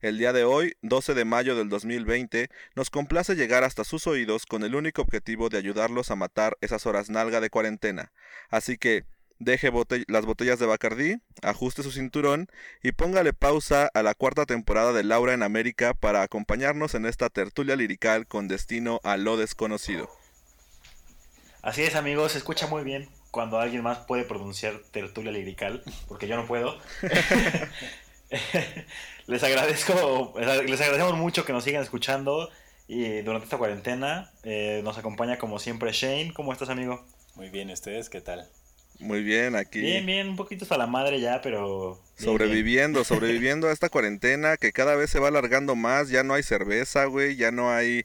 El día de hoy, 12 de mayo del 2020, nos complace llegar hasta sus oídos con el único objetivo de ayudarlos a matar esas horas nalga de cuarentena. Así que, deje bote- las botellas de Bacardí, ajuste su cinturón y póngale pausa a la cuarta temporada de Laura en América para acompañarnos en esta tertulia lirical con destino a lo desconocido. Así es, amigos, se escucha muy bien cuando alguien más puede pronunciar tertulia lirical, porque yo no puedo. les agradezco, les agradecemos mucho que nos sigan escuchando y durante esta cuarentena eh, nos acompaña como siempre Shane. ¿Cómo estás, amigo? Muy bien, ¿ustedes qué tal? Muy bien, aquí Bien, bien, un poquito hasta la madre ya, pero... bien, sobreviviendo, sobreviviendo a esta cuarentena que cada vez se va alargando más, ya no hay cerveza, güey, ya no hay.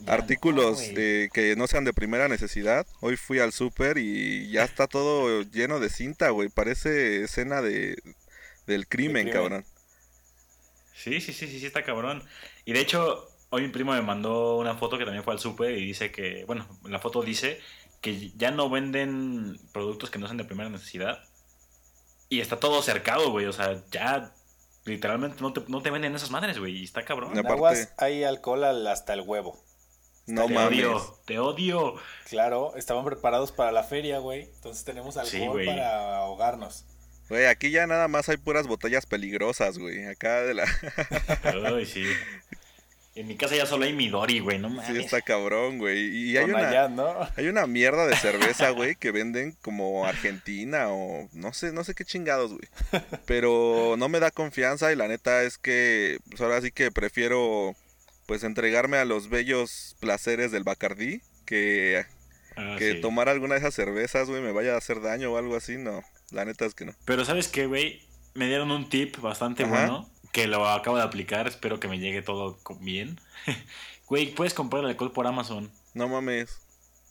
Ya artículos no, de- que no sean de primera necesidad. Hoy fui al súper y ya está todo lleno de cinta, güey, parece escena de del crimen, crimen. cabrón. Sí, sí, sí, sí, sí, está cabrón. Y de hecho, hoy mi primo me mandó una foto que también fue al súper y dice que, bueno, la foto dice que ya no venden productos que no sean de primera necesidad. Y está todo cercado, güey. O sea, ya literalmente no te, no te venden esas madres, güey. Y está cabrón. No. En aparte- Aguas hay alcohol al- hasta el huevo. No te mames. odio, te odio. Claro, estaban preparados para la feria, güey. Entonces tenemos alcohol Sí, güey. para ahogarnos. Güey, aquí ya nada más hay puras botellas peligrosas, güey. Acá de la Ay, sí. En mi casa ya solo hay Midori, güey. No sí mames. está cabrón, güey. Y hay una allá, ¿no? Hay una mierda de cerveza, güey, que venden como Argentina o no sé, no sé qué chingados, güey. Pero no me da confianza y la neta es que pues ahora sí que prefiero pues entregarme a los bellos placeres del Bacardí que, Ah, que sí. tomar alguna de esas cervezas, güey, me vaya a hacer daño o algo así, no. La neta es que no. Pero ¿sabes qué, güey? Me dieron un tip bastante Ajá. bueno que lo acabo de aplicar. Espero que me llegue todo bien. Güey, puedes comprar el alcohol por Amazon No mames.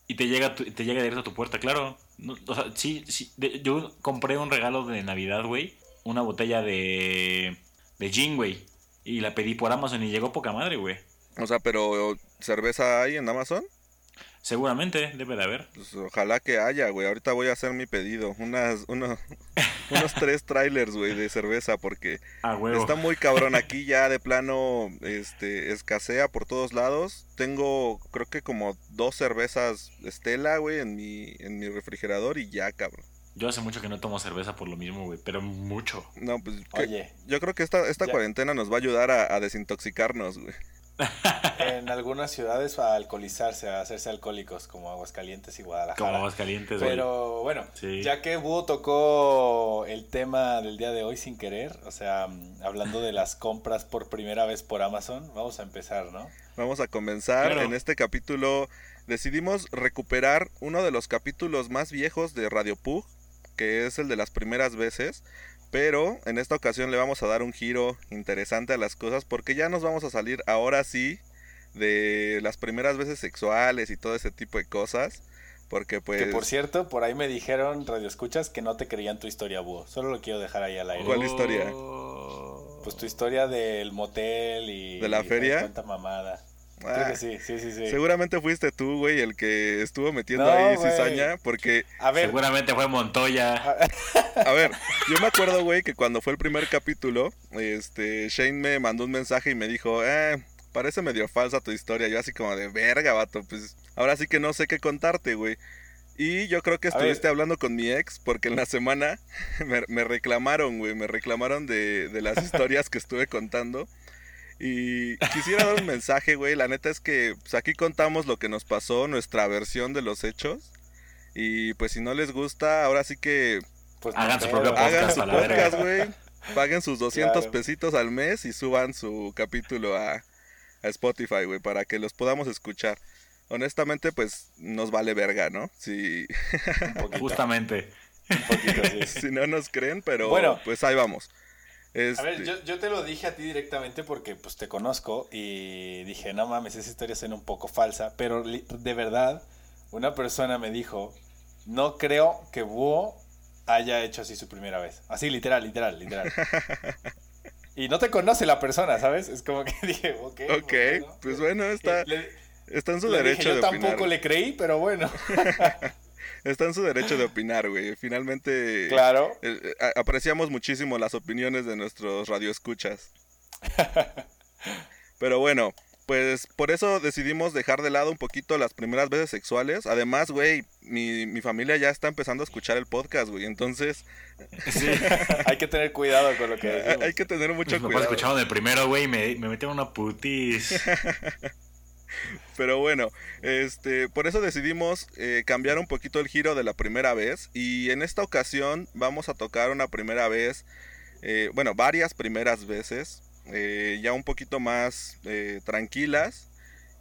y te llega, tu- te llega directo a tu puerta, claro. No, o sea, sí, sí. de- yo compré un regalo de Navidad, güey. Una botella de, de gin, güey. Y la pedí por Amazon y llegó poca madre, güey. O sea, pero cerveza hay en Amazon? Seguramente debe de haber. Pues ojalá que haya, güey. Ahorita voy a hacer mi pedido. Unas, unos, unos tres trailers, güey, de cerveza porque Ah. Está muy cabrón aquí ya de plano, este, escasea por todos lados. Tengo, creo que como dos cervezas Estela, güey, en mi, en mi refrigerador y ya, cabrón. Yo hace mucho que no tomo cerveza por lo mismo, güey. Pero mucho. No, pues que- Oye, yo creo que esta, esta Ya. cuarentena nos va a ayudar a, a desintoxicarnos, güey. en algunas ciudades a alcoholizarse, a hacerse alcohólicos, como Aguascalientes y Guadalajara. Como aguas calientes, güey. Pero bueno, Sí. ya que Búho tocó el tema del día de hoy sin querer, o sea, mm, hablando de las compras por primera vez por Amazon, vamos a empezar, ¿no? Vamos a comenzar. Claro. En este capítulo decidimos recuperar uno de los capítulos más viejos de Radio Pug, que es el de las primeras veces. Pero en esta ocasión le vamos a dar un giro interesante a las cosas porque ya nos vamos a salir ahora sí de las primeras veces sexuales y todo ese tipo de cosas. Porque pues... Que por cierto, por ahí me dijeron, Radio Escuchas, que no te creían tu historia, Búho. Solo lo quiero dejar ahí al aire. ¿Cuál historia? Pues tu historia del motel y... ¿De la y feria? Cuánta mamada. Ah, Creo que sí, sí, sí, sí. Seguramente fuiste tú, güey, el que estuvo metiendo No, ahí güey. cizaña. Porque A ver, Seguramente fue Montoya. A ver, yo me acuerdo, güey, que cuando fue el primer capítulo, este, Shane me mandó un mensaje y me dijo, eh, parece medio falsa tu historia. Yo así como de verga, vato, pues ahora sí que no sé qué contarte, güey. Y yo creo que estuviste hablando con mi ex porque en la semana me, me reclamaron, güey, me reclamaron de, de las historias que estuve contando. Y quisiera dar un mensaje, güey. La neta es que pues, aquí contamos lo que nos pasó, nuestra versión de los hechos. Y pues si no les gusta, ahora sí que pues Hagan no su propio podcast hagan su podcast, güey. Paguen sus 200 Claro. pesitos al mes y suban su capítulo a, a Spotify, güey, para que los podamos escuchar. Honestamente, pues nos vale verga, ¿no? Si, Justamente. un poquito, sí. si no nos creen, pero Bueno. pues ahí vamos. A ver, Este, yo, yo te lo dije a ti directamente porque pues te conozco y dije, no mames, esa historia suena un poco falsa, pero de verdad, una persona me dijo, no creo que Búho haya hecho así su primera vez. Así, literal, literal, literal. Y no te conoce la persona, ¿sabes? Es como que dije, ok. Ok, pues bueno, está, Le- está en su dije, derecho yo opinar. tampoco le creí, pero bueno. Está en su derecho de opinar, güey. Finalmente, Claro. eh, a- apreciamos muchísimo las opiniones de nuestros radioescuchas. Pero bueno, pues por eso decidimos dejar de lado un poquito las primeras veces sexuales. Además, güey, mi, mi familia ya está empezando a escuchar el podcast, güey. Entonces, Sí. Hay que tener cuidado con lo que hay, decimos. hay que tener mucho Pues me cuidado. escucharon el primero, güey, y me, me metieron una putis. Pero bueno, este, por eso decidimos eh, cambiar un poquito el giro de la primera vez. Y en esta ocasión vamos a tocar una primera vez, eh, bueno, varias primeras veces, eh, ya un poquito más tranquilas.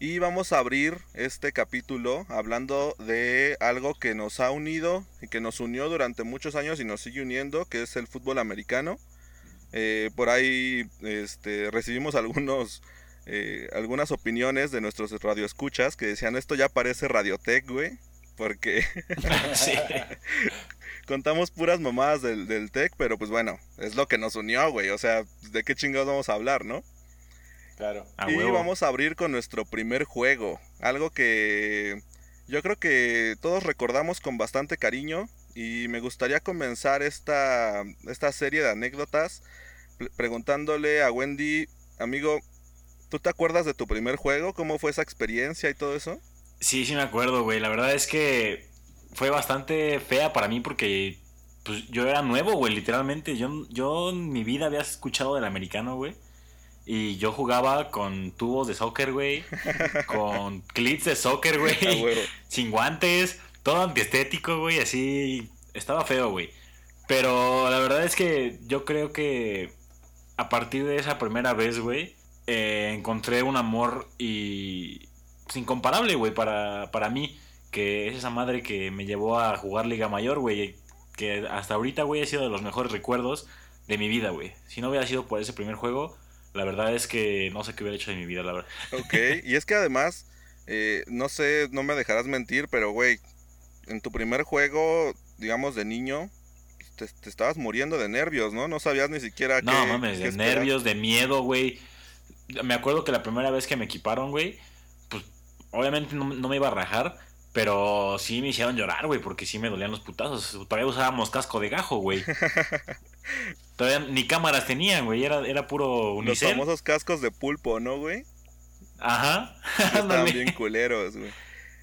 Y vamos a abrir este capítulo hablando de algo que nos ha unido y que nos unió durante muchos años y nos sigue uniendo, que es el fútbol americano. Por ahí este, recibimos algunos eh, algunas opiniones de nuestros radioescuchas que decían esto ya parece Radiotech, güey. Porque sí. contamos puras mamadas del, del tech, pero pues bueno, es lo que nos unió, güey. O sea, ¿de qué chingados vamos a hablar, no? Claro. Y huevo. vamos a abrir con nuestro primer juego. Algo que yo creo que todos recordamos con bastante cariño. Y me gustaría comenzar esta, esta serie de anécdotas pre- preguntándole a Wendy, amigo, ¿tú te acuerdas de tu primer juego? ¿Cómo fue esa experiencia y todo eso? Sí, sí me acuerdo, güey. La verdad es que fue bastante fea para mí porque pues, yo era nuevo, güey, literalmente. Yo, yo en mi vida había escuchado del americano, güey. Y yo jugaba con tubos de soccer, güey. con clits de soccer, güey. sin guantes, todo antiestético, güey, así. Estaba feo, güey. Pero la verdad es que yo creo que a partir de esa primera vez, güey, eh, encontré un amor y. Pues, incomparable, güey, para, para mí. Que es esa madre que me llevó a jugar Liga Mayor, güey. Que hasta ahorita, güey, ha sido de los mejores recuerdos de mi vida, güey. Si no hubiera sido por ese primer juego, la verdad es que no sé qué hubiera hecho de mi vida, la verdad. Ok, y es que además, eh, no sé, no me dejarás mentir, pero güey, en tu primer juego, digamos de niño, te, te estabas muriendo de nervios, ¿no? No sabías ni siquiera No qué- mames, qué de nervios, de miedo, güey. Me acuerdo que la primera vez que me equiparon, güey, pues obviamente no, no me iba a rajar, pero sí me hicieron llorar, güey, porque sí me dolían los putazos. Todavía usábamos casco de gajo, güey. Todavía ni cámaras tenían, güey, era, era puro Los unicel. famosos cascos de pulpo, ¿no, güey? Ajá. Estaban bien culeros, güey.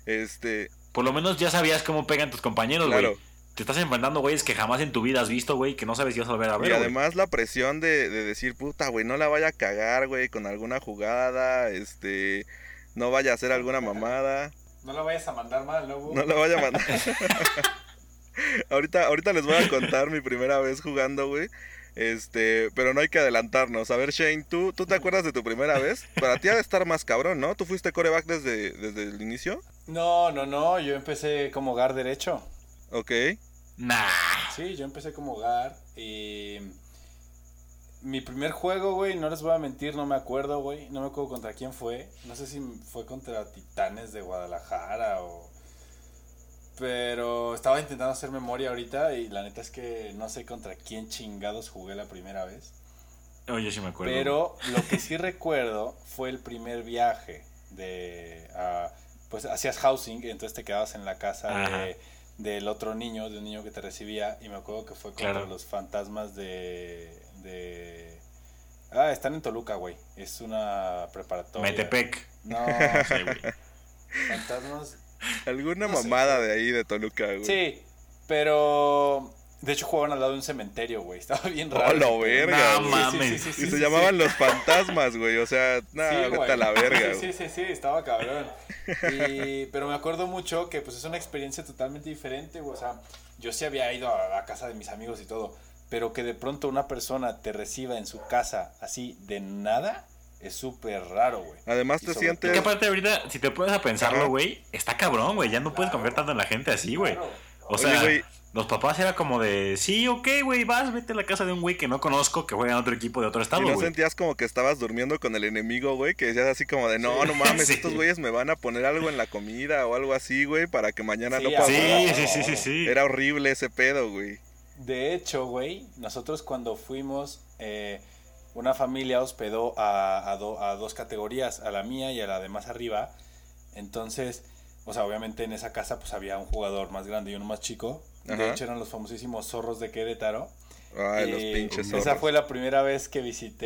Este, Por lo menos ya sabías cómo pegan tus compañeros, güey. Te estás enfrentando, güeyes, que jamás en tu vida has visto, güey, que no sabes si vas a volver a ver, Y además la presión de, de decir, puta, güey, no la vaya a cagar, güey, con alguna jugada, este, no vaya a hacer alguna mamada. No lo vayas a mandar mal, ¿no? Bu? No la vaya a mandar. ahorita, ahorita les voy a contar mi primera vez jugando, güey. Este, pero no hay que adelantarnos. A ver, Shane, ¿tú, ¿tú te acuerdas de tu primera vez? Para ti ha de estar más cabrón, ¿no? ¿Tú fuiste coreback desde, desde el inicio? No, no, no, yo empecé como hogar derecho. Ok. Nah. Sí, yo empecé como hogar y... Mi primer juego, güey, no les voy a mentir, no me acuerdo, güey. No me acuerdo contra quién fue. No sé si fue contra Titanes de Guadalajara o... Pero estaba intentando hacer memoria ahorita y la neta es que no sé contra quién chingados jugué la primera vez. Oh, yo sí me acuerdo. Pero lo que sí recuerdo fue el primer viaje de... ah, pues hacías housing, entonces te quedabas en la casa Ajá. de, del otro niño, de un niño que te recibía, y me acuerdo que fue contra Claro. los fantasmas de... de... Ah, están en Toluca, güey. Es una preparatoria. Metepec. No, sé, güey. fantasmas... Alguna No mamada de ahí de Toluca, güey. Sí, pero... De hecho jugaban al lado de un cementerio, güey. Estaba bien ¡Oh, raro. la ese pedo. verga, No mames. Y sí, se sí, llamaban sí. los fantasmas, güey. O sea, nada, Sí, vete la verga, Sí, sí, sí, sí, estaba cabrón. Y- pero me acuerdo mucho que pues es una experiencia totalmente diferente, güey. O sea, yo sí había ido a la casa de mis amigos y todo, pero que de pronto una persona te reciba en su casa así de nada, es súper raro, güey. Además Y te sientes... que aparte ahorita, si te pones a pensarlo, güey, está cabrón, güey. Ya no puedes confiar tanto en la gente así, güey. Claro. O Oye, sea, los papás era como de, sí, ok, güey, vas, vete a la casa de un güey que no conozco, que juega en otro equipo de otro ¿Y estado, no güey. sentías como que estabas durmiendo con el enemigo, güey? Que decías así como de, no, no mames, Sí. estos güeyes me van a poner algo en la comida o algo así, güey, para que mañana Sí, no pase Sí, sí, sí, sí, sí. Era horrible ese pedo, güey. De hecho, güey, nosotros cuando fuimos, eh, una familia hospedó a, a, do- a dos categorías, a la mía y a la de más arriba. Entonces, o sea, obviamente en esa casa pues había un jugador más grande y uno más chico. De Ajá. hecho eran los famosísimos zorros de Querétaro. Ay, los Eh, pinches Esa zorros. fue la primera vez que visité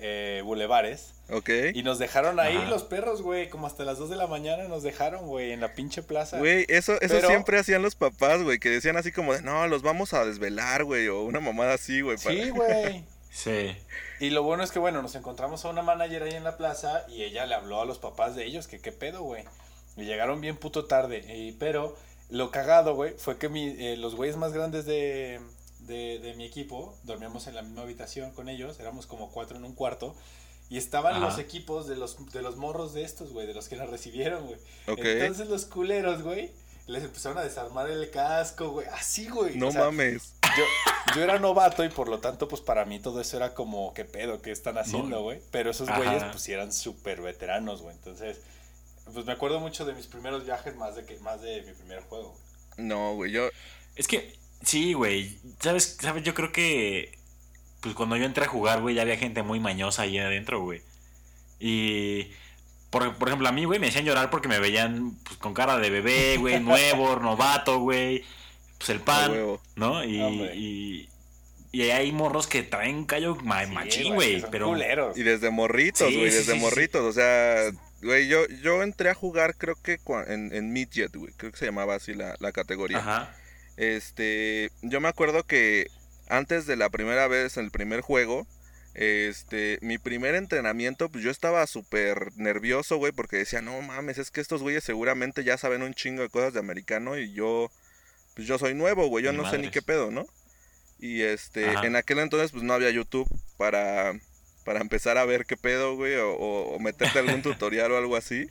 eh, Bulevares. Ok. Y nos dejaron ahí Ajá. los perros, güey, como hasta las 2 de la mañana nos dejaron, güey, en la pinche plaza. Güey, eso, eso Pero- siempre hacían los papás, güey, que decían así como de, no, los vamos a desvelar, güey, o una mamada así, güey. para- Sí, güey. Sí. Y lo bueno es que, bueno, nos encontramos a una manager ahí en la plaza y ella le habló a los papás de ellos, que qué pedo, güey. Y llegaron bien puto tarde. y- pero lo cagado, güey, fue que mi, eh, los güeyes más grandes de, de, de mi equipo, dormíamos en la misma habitación con ellos, éramos como cuatro en un cuarto. Y estaban Ajá. los equipos de los, de los morros de estos, güey, de los que la recibieron, güey. Entonces los culeros, güey, les empezaron a desarmar el casco, güey. Así, güey. no O sea, mames. yo, yo era novato y por lo tanto, pues para mí todo eso era como, ¿qué pedo? ¿Qué están haciendo, No. güey? Pero esos Ajá. güeyes, pues eran súper veteranos, güey. Entonces, pues me acuerdo mucho de mis primeros viajes más de que más de mi primer juego. No, güey, yo... Es que, sí, güey. ¿Sabes? ¿Sabes? Yo creo que. Pues cuando yo entré a jugar, güey, ya había gente muy mañosa ahí adentro, güey. Y. Por, por ejemplo, a mí, güey, me hacían llorar porque me veían pues, con cara de bebé, güey, nuevo, novato, güey. Pues el pan. ¿no? Y, y, y hay morros que traen callo ma- Sí, machín, güey. Pero. culeros. Y desde morritos, güey, sí, desde sí, sí, morritos. O sea, güey, yo, yo entré a jugar creo que en, en Midget, güey. Creo que se llamaba así la, la categoría. Ajá. Este, yo me acuerdo que antes de la primera vez, en el primer juego, este, mi primer entrenamiento, pues yo estaba súper nervioso, güey, porque decía, no mames, es que estos güeyes seguramente ya saben un chingo de cosas de americano y yo, pues yo soy nuevo, güey, yo no sé ni qué pedo, ¿no? Y este, Ajá. en aquel entonces, pues no había YouTube para, para empezar a ver qué pedo, güey, o, o- o meterte algún tutorial o algo así.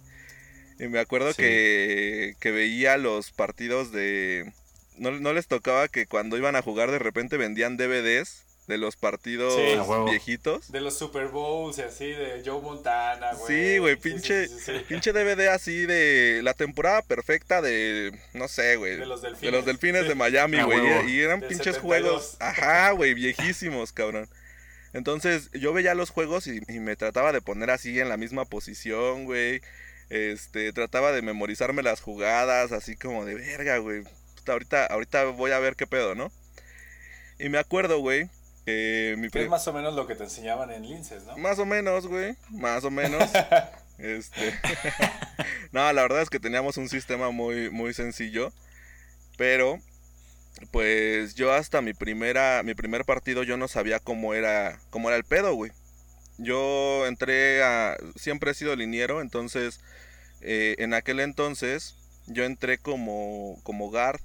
Y me acuerdo Sí. que, que veía los partidos de... No, no les tocaba que cuando iban a jugar de repente vendían DVDs de los partidos Sí. Viejitos. De los Super Bowls y así, de Joe Montana, güey. Sí, güey, pinche, sí, sí, sí. pinche DVD así de la temporada perfecta de, no sé, güey. De los De delfines. los delfines de Miami, güey. Y, y eran Del pinches 72. juegos, ajá, güey, viejísimos, cabrón. Entonces, yo veía los juegos y, y me trataba de poner así en la misma posición, güey. Este, trataba de memorizarme las jugadas, así como de verga, güey. Puta, Ahorita, ahorita voy a ver qué pedo, ¿no? Y me acuerdo, güey, que mi es más o menos lo que te enseñaban en Linces, ¿no? más o menos, güey. Más o menos. este. no, la verdad es que teníamos un sistema muy, muy sencillo. Pero, pues yo hasta mi primera, mi primer partido yo no sabía cómo era, cómo era el pedo, güey. Yo entré a, siempre he sido liniero, entonces, eh, en aquel entonces, yo entré como, como guard.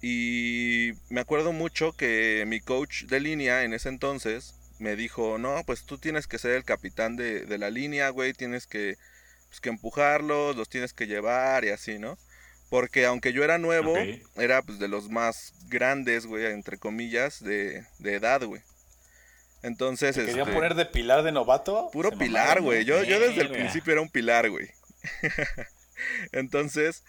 Y me acuerdo mucho que mi coach de línea en ese entonces me dijo, no, pues tú tienes que ser el capitán de, de la línea, güey, tienes que, pues, que empujarlos, los tienes que llevar y así, ¿no? Porque aunque yo era nuevo, era pues de los más grandes, güey, entre comillas, de, de edad, güey. Entonces, ¿Te querían este, poner de pilar de novato? Puro Se pilar, güey. Yo, yo desde el principio era un pilar, güey. Entonces,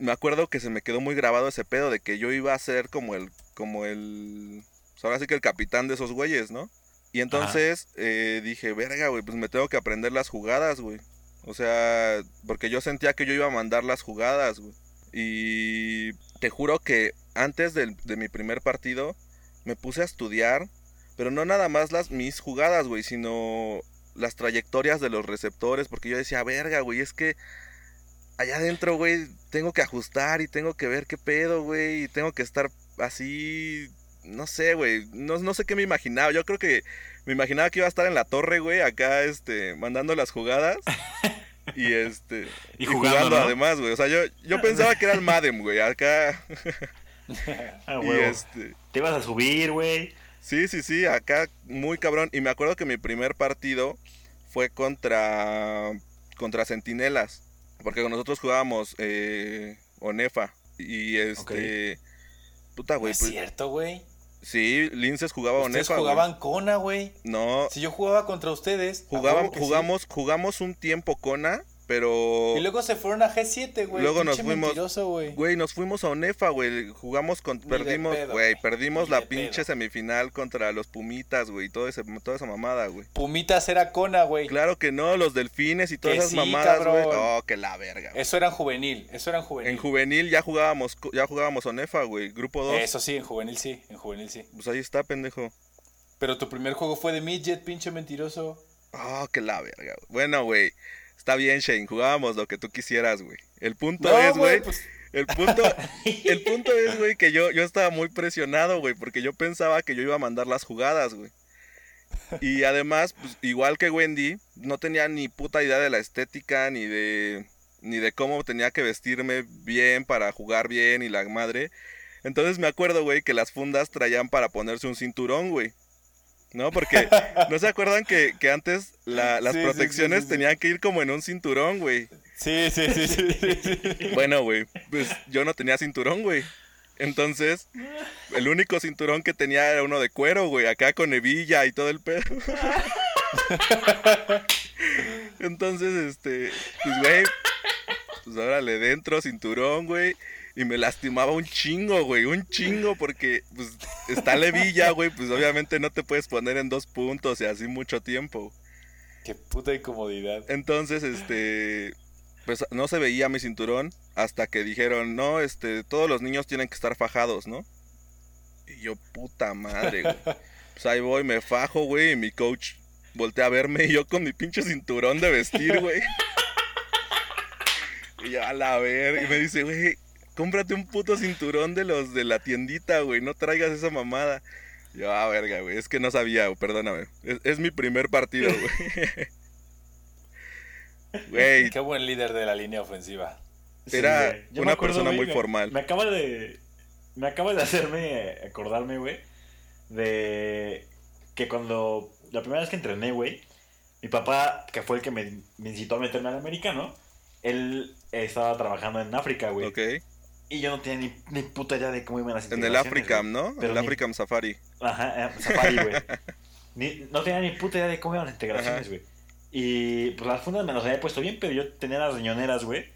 me acuerdo que se me quedó muy grabado ese pedo de que yo iba a ser como el, como el, pues ahora sí que el capitán de esos güeyes, ¿no? Y entonces eh, dije, verga, güey, pues me tengo que aprender las jugadas, güey. O sea, porque yo sentía que yo iba a mandar las jugadas, güey. Y te juro que antes del- de mi primer partido me puse a estudiar, pero no nada más las mis jugadas, güey, sino las trayectorias de los receptores, porque yo decía, verga, güey, es que allá adentro, güey, tengo que ajustar y tengo que ver qué pedo, güey, y tengo que estar así, no sé, güey, no, no sé qué me imaginaba, yo creo que me imaginaba que iba a estar en la torre, güey, acá, este, mandando las jugadas. Y este. Y jugando, ¿no? además, güey. O sea, yo, yo pensaba que era el Madem, güey. Acá. Ah, y este. Te ibas a subir, güey. Sí, sí, sí, acá muy cabrón. Y me acuerdo que mi primer partido fue contra contra Centinelas, porque con nosotros jugábamos eh, Onefa. Y este. Puta, No güey. es Pues, cierto, güey. Sí, Linces jugaba Ustedes Onefa, güey. jugaban Kona, güey. No, Si yo jugaba contra ustedes. jugaba- sí. jugamos, jugamos un tiempo Kona, pero. Y luego se fueron a G7, güey. Luego nos fuimos- güey. Nos fuimos a Onefa, güey. Jugamos con. Ni Perdimos, güey. Perdimos Ni la pinche pedo. semifinal contra los Pumitas, güey. Toda esa mamada, güey. Pumitas era Kona, güey. Claro que no, los delfines y todas Que esas sí, mamadas, güey. Oh, que la verga. güey. Eso era en juvenil. Eso era en juvenil. En juvenil ya jugábamos, ya jugábamos Onefa, güey. Grupo 2. Eso sí, en juvenil sí. En juvenil sí. Pues ahí está, pendejo. Pero tu primer juego fue de midget, pinche mentiroso. Oh, que la verga. Bueno, güey. Está bien, Shane. Jugábamos lo que tú quisieras, güey. El punto No, es, güey. pues, El punto, el punto es, güey, que yo, yo estaba muy presionado, güey, porque yo pensaba que yo iba a mandar las jugadas, güey. Y además, pues, igual que Wendy, no tenía ni puta idea de la estética, ni de, ni de cómo tenía que vestirme bien para jugar bien y la madre. Entonces me acuerdo, güey, que las fundas traían para ponerse un cinturón, güey. ¿No? Porque, ¿no se acuerdan que, que antes la- las Sí, protecciones sí, sí. tenían que ir como en un cinturón, güey? sí, sí, sí, sí, sí, sí. Bueno, güey, pues yo no tenía cinturón, güey. Entonces, el único cinturón que tenía era uno de cuero, güey, acá con hebilla y todo el pedo. Entonces, este, pues, güey, pues órale, dentro, cinturón, güey. Y me lastimaba un chingo, güey, un chingo, porque, pues, está la hebilla, güey, pues obviamente no te puedes poner en dos puntos y así mucho tiempo. Qué puta incomodidad. Entonces, este, pues no se veía mi cinturón hasta que dijeron, no, este, todos los niños tienen que estar fajados, ¿no? Y yo, puta madre, güey. Pues ahí voy, me fajo, güey, y mi coach voltea a verme y yo con mi pinche cinturón de vestir, güey. Y yo, a la ver, y me dice, güey, cómprate un puto cinturón de los de la tiendita, güey, no traigas esa mamada. Y Yo, ah, verga, güey, es que no sabía, güey, perdóname. Es, es mi primer partido, güey. Güey, Qué buen líder de la línea ofensiva. Era una me acuerdo, persona güey, muy me- formal. Me acaba de. Me acaba de hacerme acordarme, güey. De que cuando. La primera vez que entrené, güey. Mi papá, que fue el que me, me incitó a meterme al americano. Él estaba trabajando en África, güey. ok. Y yo no tenía ni, ni puta idea de cómo iban las En el Africam. ¿no? Pero el ni- Africam Safari. Ajá, eh, Safari, güey. No tenía ni puta idea de cómo iban las integraciones, güey. Y pues las fundas me las había puesto bien, pero yo tenía las riñoneras, güey.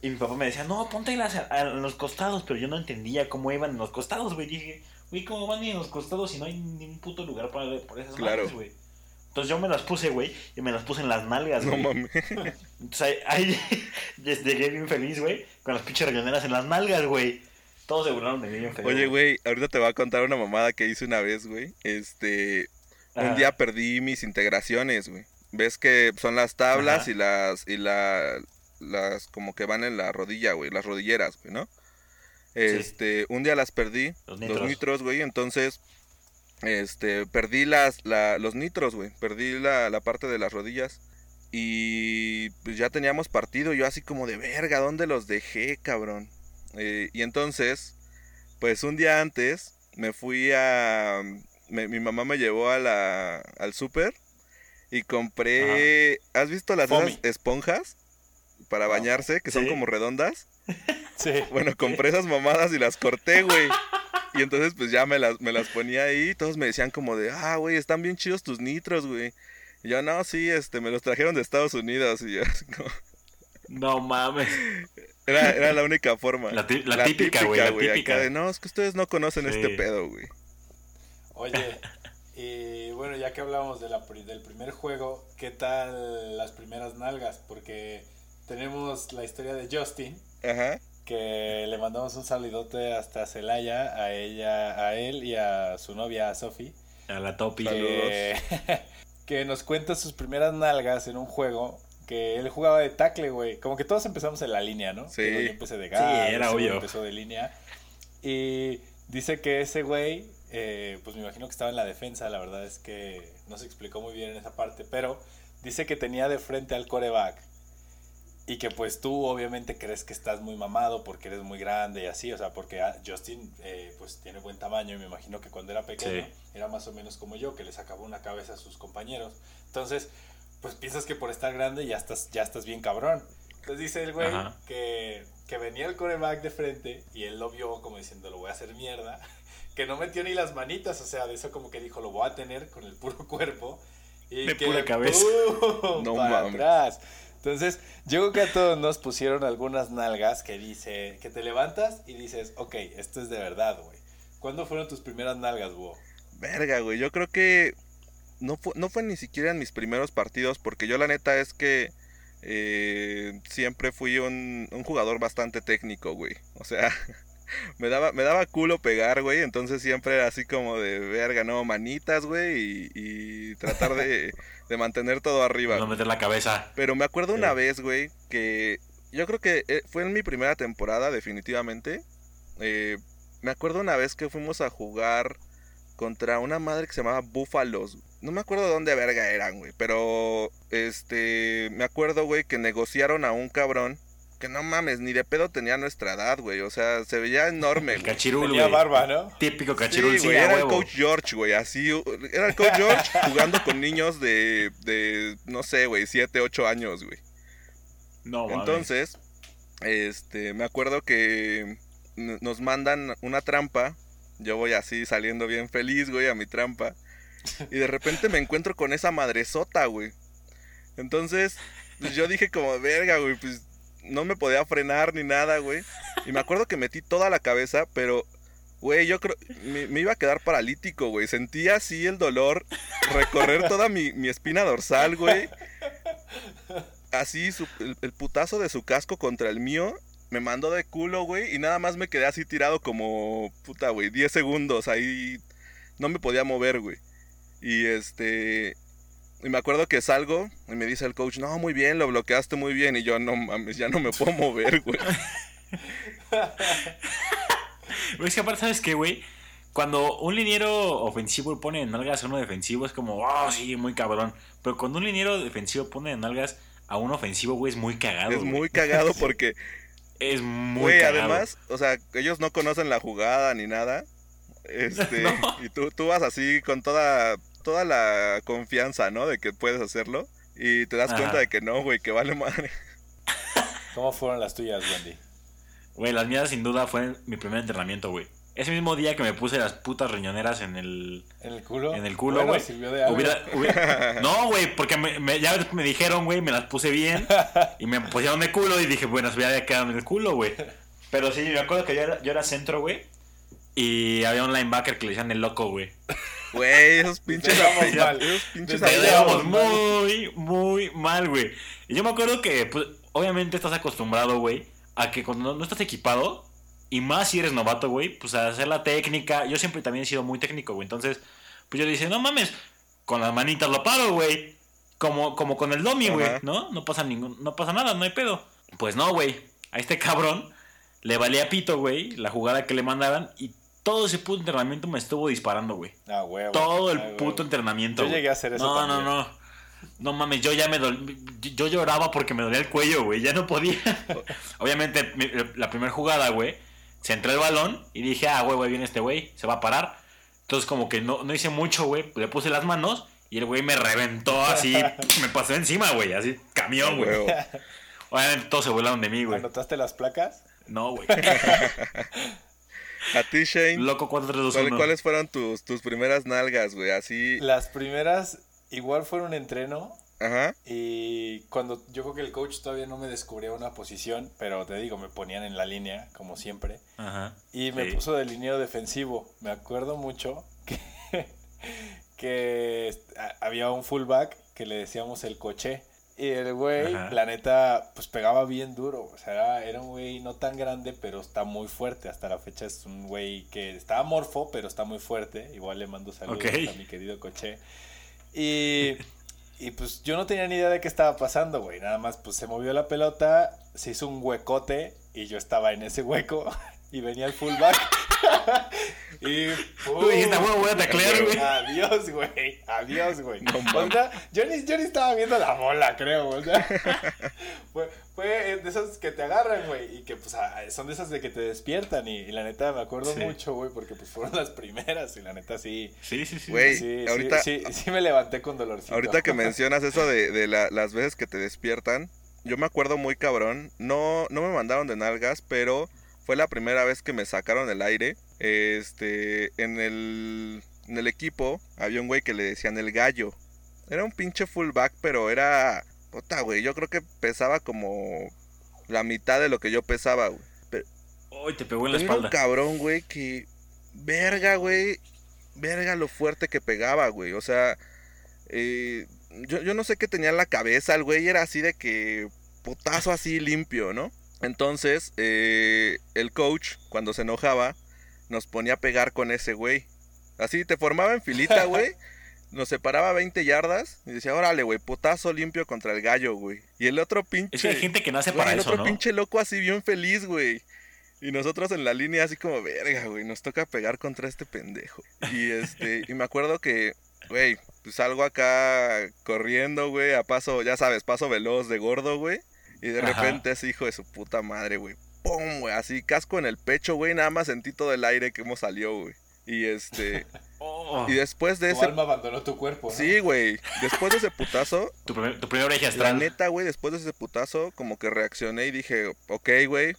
Y mi papá me decía, no, póntelas a, a los costados, pero yo no entendía cómo iban en los costados, güey. Dije, güey, ¿cómo van en los costados si no hay ni un puto lugar para por esas Claro. güey? Entonces yo me las puse, güey, y me las puse en las nalgas, No güey. mames. Entonces ahí, ahí llegué bien feliz, güey, con las pinches riñoneras en las nalgas, güey. Todos se burlaron de mí bien feo. Oye, güey, ahorita te voy a contar una mamada que hice una vez, güey. Este, un Ajá. día perdí mis integraciones, güey. Ves que son las tablas Ajá. y las y la las como que van en la rodilla, güey, las rodilleras, güey, ¿no? Este, un día las perdí, Los nitros, güey, entonces este, perdí las la, los nitros, güey, perdí la, la parte de las rodillas y pues ya teníamos partido, yo así como de verga, ¿dónde los dejé, cabrón? Eh, y entonces, pues un día antes me fui a me- mi mamá me llevó a la al súper y compré, ¿has visto las esas esponjas para bañarse que son como redondas? Sí. Bueno, compré esas mamadas y las corté, güey. Y entonces pues ya me las, me las ponía ahí y todos me decían como de, ah, güey, están bien chidos tus nitros, güey. Y yo, no, sí, este, me los trajeron de Estados Unidos y yo, como- No mames. era, era la única forma. La típica, güey, la acá típica. de, no, es que ustedes no conocen Sí. este pedo, güey. Oye, y bueno, ya que hablamos de la, del primer juego, ¿qué tal las primeras nalgas? Porque tenemos la historia de Justin, Ajá. Que le mandamos un saludote hasta Celaya, a ella, a él y a su novia, a Sophie, A la topi. Que, que nos cuenta sus primeras nalgas en un juego que él jugaba de tackle, güey. Como que todos empezamos en la línea, ¿no? Sí. Digo, yo empecé de guard, Sí, era obvio. empezó de línea. Y dice que ese güey, eh, pues me imagino que estaba en la defensa, la verdad es que no se explicó muy bien en esa parte, pero dice que tenía de frente al coreback. Y que pues tú obviamente crees que estás muy mamado porque eres muy grande y así, o sea, porque ah, Justin eh, pues tiene buen tamaño y me imagino que cuando era pequeño Sí. era más o menos como yo, que le sacaba una cabeza a sus compañeros. Entonces, pues piensas que por estar grande ya estás, ya estás bien cabrón. Entonces dice el güey que, que venía el coreback de frente y él lo vio como diciendo, lo voy a hacer mierda. Que no metió ni las manitas, o sea, de eso como que dijo, lo voy a tener con el puro cuerpo. Y De que pura cabeza. ¡pum! No para mames. atrás. Entonces, yo creo que a todos nos pusieron algunas nalgas que dice, que te levantas y dices, ok, esto es de verdad, güey. ¿Cuándo fueron tus primeras nalgas, güey? Verga, güey. Yo creo que no fue, no fue ni siquiera en mis primeros partidos, porque yo la neta es que eh, siempre fui un, un jugador bastante técnico, güey. O sea, me daba, me daba culo pegar, güey. Entonces siempre era así como de verga, no, manitas, güey. Y, y tratar de, de mantener todo arriba. No meter la cabeza. Pero me acuerdo una Sí. vez, güey, que yo creo que eh, fue en mi primera temporada, definitivamente. Eh, me acuerdo una vez que fuimos a jugar contra una madre que se llamaba Búfalos. No me acuerdo de dónde verga eran, güey. Pero, este, me acuerdo, güey, que negociaron a un cabrón que no mames, ni de pedo tenía nuestra edad, güey. O sea, se veía enorme, El cachirul, Tenía güey. barba, ¿no? Típico cachirul, Sí, güey, era el coach George, güey, así, uh, era el coach George jugando con niños de, de no sé, güey, 7, 8 años, güey. No, mames. Entonces, este, me acuerdo que nos mandan una trampa, yo voy así saliendo bien feliz, güey, a mi trampa, y de repente me encuentro con esa madresota, güey. Entonces, pues, yo dije como, verga, güey, pues no me podía frenar ni nada, güey. Y me acuerdo que metí toda la cabeza, pero, güey, yo creo, me, iba a quedar paralítico, güey. Sentía así el dolor recorrer toda mi, mi espina dorsal, güey. Así, su- el, el putazo de su casco contra el mío. Me mandó de culo, güey. Y nada más me quedé así tirado como, puta, güey, 10 segundos. Ahí no me podía mover, güey. Y este... Y me acuerdo que salgo y me dice el coach, no, muy bien, lo bloqueaste muy bien. Y yo, no mames, ya no me puedo mover, güey. Es que aparte, ¿sabes qué, güey? Cuando un liniero ofensivo pone en nalgas a uno defensivo, es como, oh, sí, muy cabrón. Pero cuando un liniero defensivo pone en nalgas a un ofensivo, güey, es muy cagado. Es güey. muy cagado porque, Es muy güey, cagado. además, o sea, ellos no conocen la jugada ni nada. Este, No. y tú, tú vas así con toda, toda la confianza, ¿no? De que puedes hacerlo. Y te das Ajá. cuenta de que no, güey, que vale madre. ¿Cómo fueron las tuyas, Wendy? Güey, las mías sin duda fue mi primer entrenamiento, güey. Ese mismo día que me puse las putas riñoneras en el, ¿En el culo? en el culo, güey. hubiera- hubiera- No, güey, porque me, me- ya me dijeron, güey, me las puse bien y me pusieron de culo y dije, bueno, voy a quedar en el culo, güey. Pero sí, me acuerdo que yo era, yo era centro, güey. Y había un linebacker que le decían el loco, güey. Güey, esos pinches mal. Esos pinches íbamos muy, muy mal, güey. Y yo me acuerdo que, pues, obviamente estás acostumbrado, güey, a que cuando no, estás equipado, y más si eres novato, güey, pues a hacer la técnica. Yo siempre también he sido muy técnico, güey. Entonces, pues yo le dije, no mames, con las manitas lo paro, güey. Como, como con el domi, güey. ¿no? No pasa ningún, no pasa nada, no hay pedo. Pues no, güey. A este cabrón le valía pito, güey, la jugada que le mandaban y todo ese puto entrenamiento me estuvo disparando, güey. Ah, huevo. Todo el Ah, puto entrenamiento. Yo güey. llegué a hacer eso No, también. no, no. No mames, yo ya me dol... Yo lloraba porque me dolía el cuello, güey. Ya no podía. Obviamente, la primera jugada, güey, se entró el balón y dije, ah, güey, güey, viene este güey, se va a parar. Entonces, como que no, no hice mucho, güey. Le puse las manos y el güey me reventó así. me pasó encima, güey. Así, camión, güey. Huevo. Obviamente, todos se volaron de mí, güey. ¿Anotaste las placas? No, güey. A ti, Shane, Loco 4 3 2 ¿cuál- 1. ¿cuáles fueron tus, tus primeras nalgas, güey? Así, Las primeras igual fueron un entreno ajá. y cuando yo creo que el coach todavía no me descubría una posición, pero te digo, me ponían en la línea, como siempre, Ajá. y me Sí. puso de liniero defensivo. Me acuerdo mucho que, que a- había un fullback que le decíamos el coche. Y el güey, Ajá. la neta, pues pegaba bien duro. O sea, era, era un güey no tan grande, pero está muy fuerte. Hasta la fecha es un güey que está amorfo, pero está muy fuerte. Igual le mando saludos a mi querido coche. Y, y pues yo no tenía ni idea de qué estaba pasando, güey. Nada más, pues se movió la pelota, se hizo un huecote y yo estaba en ese hueco y venía el fullback. Y. Uy, esta huevo voy a taclear, güey. Adiós, güey. Adiós, güey. No o sea, yo ni, yo ni estaba viendo la bola, creo. O sea, fue, fue de esas que te agarran, güey. Y que pues ah, son de esas de que te despiertan. Y, y la neta me acuerdo Sí. mucho, güey, porque pues fueron las primeras. Y la neta sí. Sí, sí, sí. Güey, Sí, sí, ahorita- sí, sí me levanté con dolorcito. Ahorita que mencionas eso de, de la- las veces que te despiertan, yo me acuerdo muy cabrón. No, no me mandaron de nalgas, pero fue la primera vez que me sacaron el aire. Este, en el, en el equipo había un güey que le decían el gallo. Era un pinche fullback, pero era... Puta, güey, yo creo que pesaba como la mitad de lo que yo pesaba, güey. Uy, te pegó en la Era un cabrón, güey, que... Verga, güey. Verga lo fuerte que pegaba, güey. O sea... eh, yo, yo no sé qué tenía en la cabeza. El güey era así de que... Putazo así limpio, ¿no? Entonces, eh, el coach, cuando se enojaba, nos ponía a pegar con ese güey. Así, te formaba en filita, güey. Nos separaba 20 yardas y decía, órale, güey, putazo limpio contra el gallo, güey. Y el otro pinche... Es que hay gente que nace Güey, para el eso, otro ¿no? pinche loco así bien feliz, güey. Y nosotros en la línea así como, verga, güey, nos toca pegar contra este pendejo. Y este, y me acuerdo que, güey, pues salgo acá corriendo, güey, a paso, ya sabes, paso veloz de gordo, güey. Y de Ajá. repente ese hijo de su puta madre, güey. ¡Pum! güey, así casco en el pecho, güey, nada más sentí todo el aire que hemos salió, güey. Y este, Oh, y después de Tu ese... alma abandonó tu cuerpo. ¿no? Sí, güey, después de ese putazo, tu, primer, tu primer eje la neta, güey, después de ese putazo, como que reaccioné y dije, ok, güey,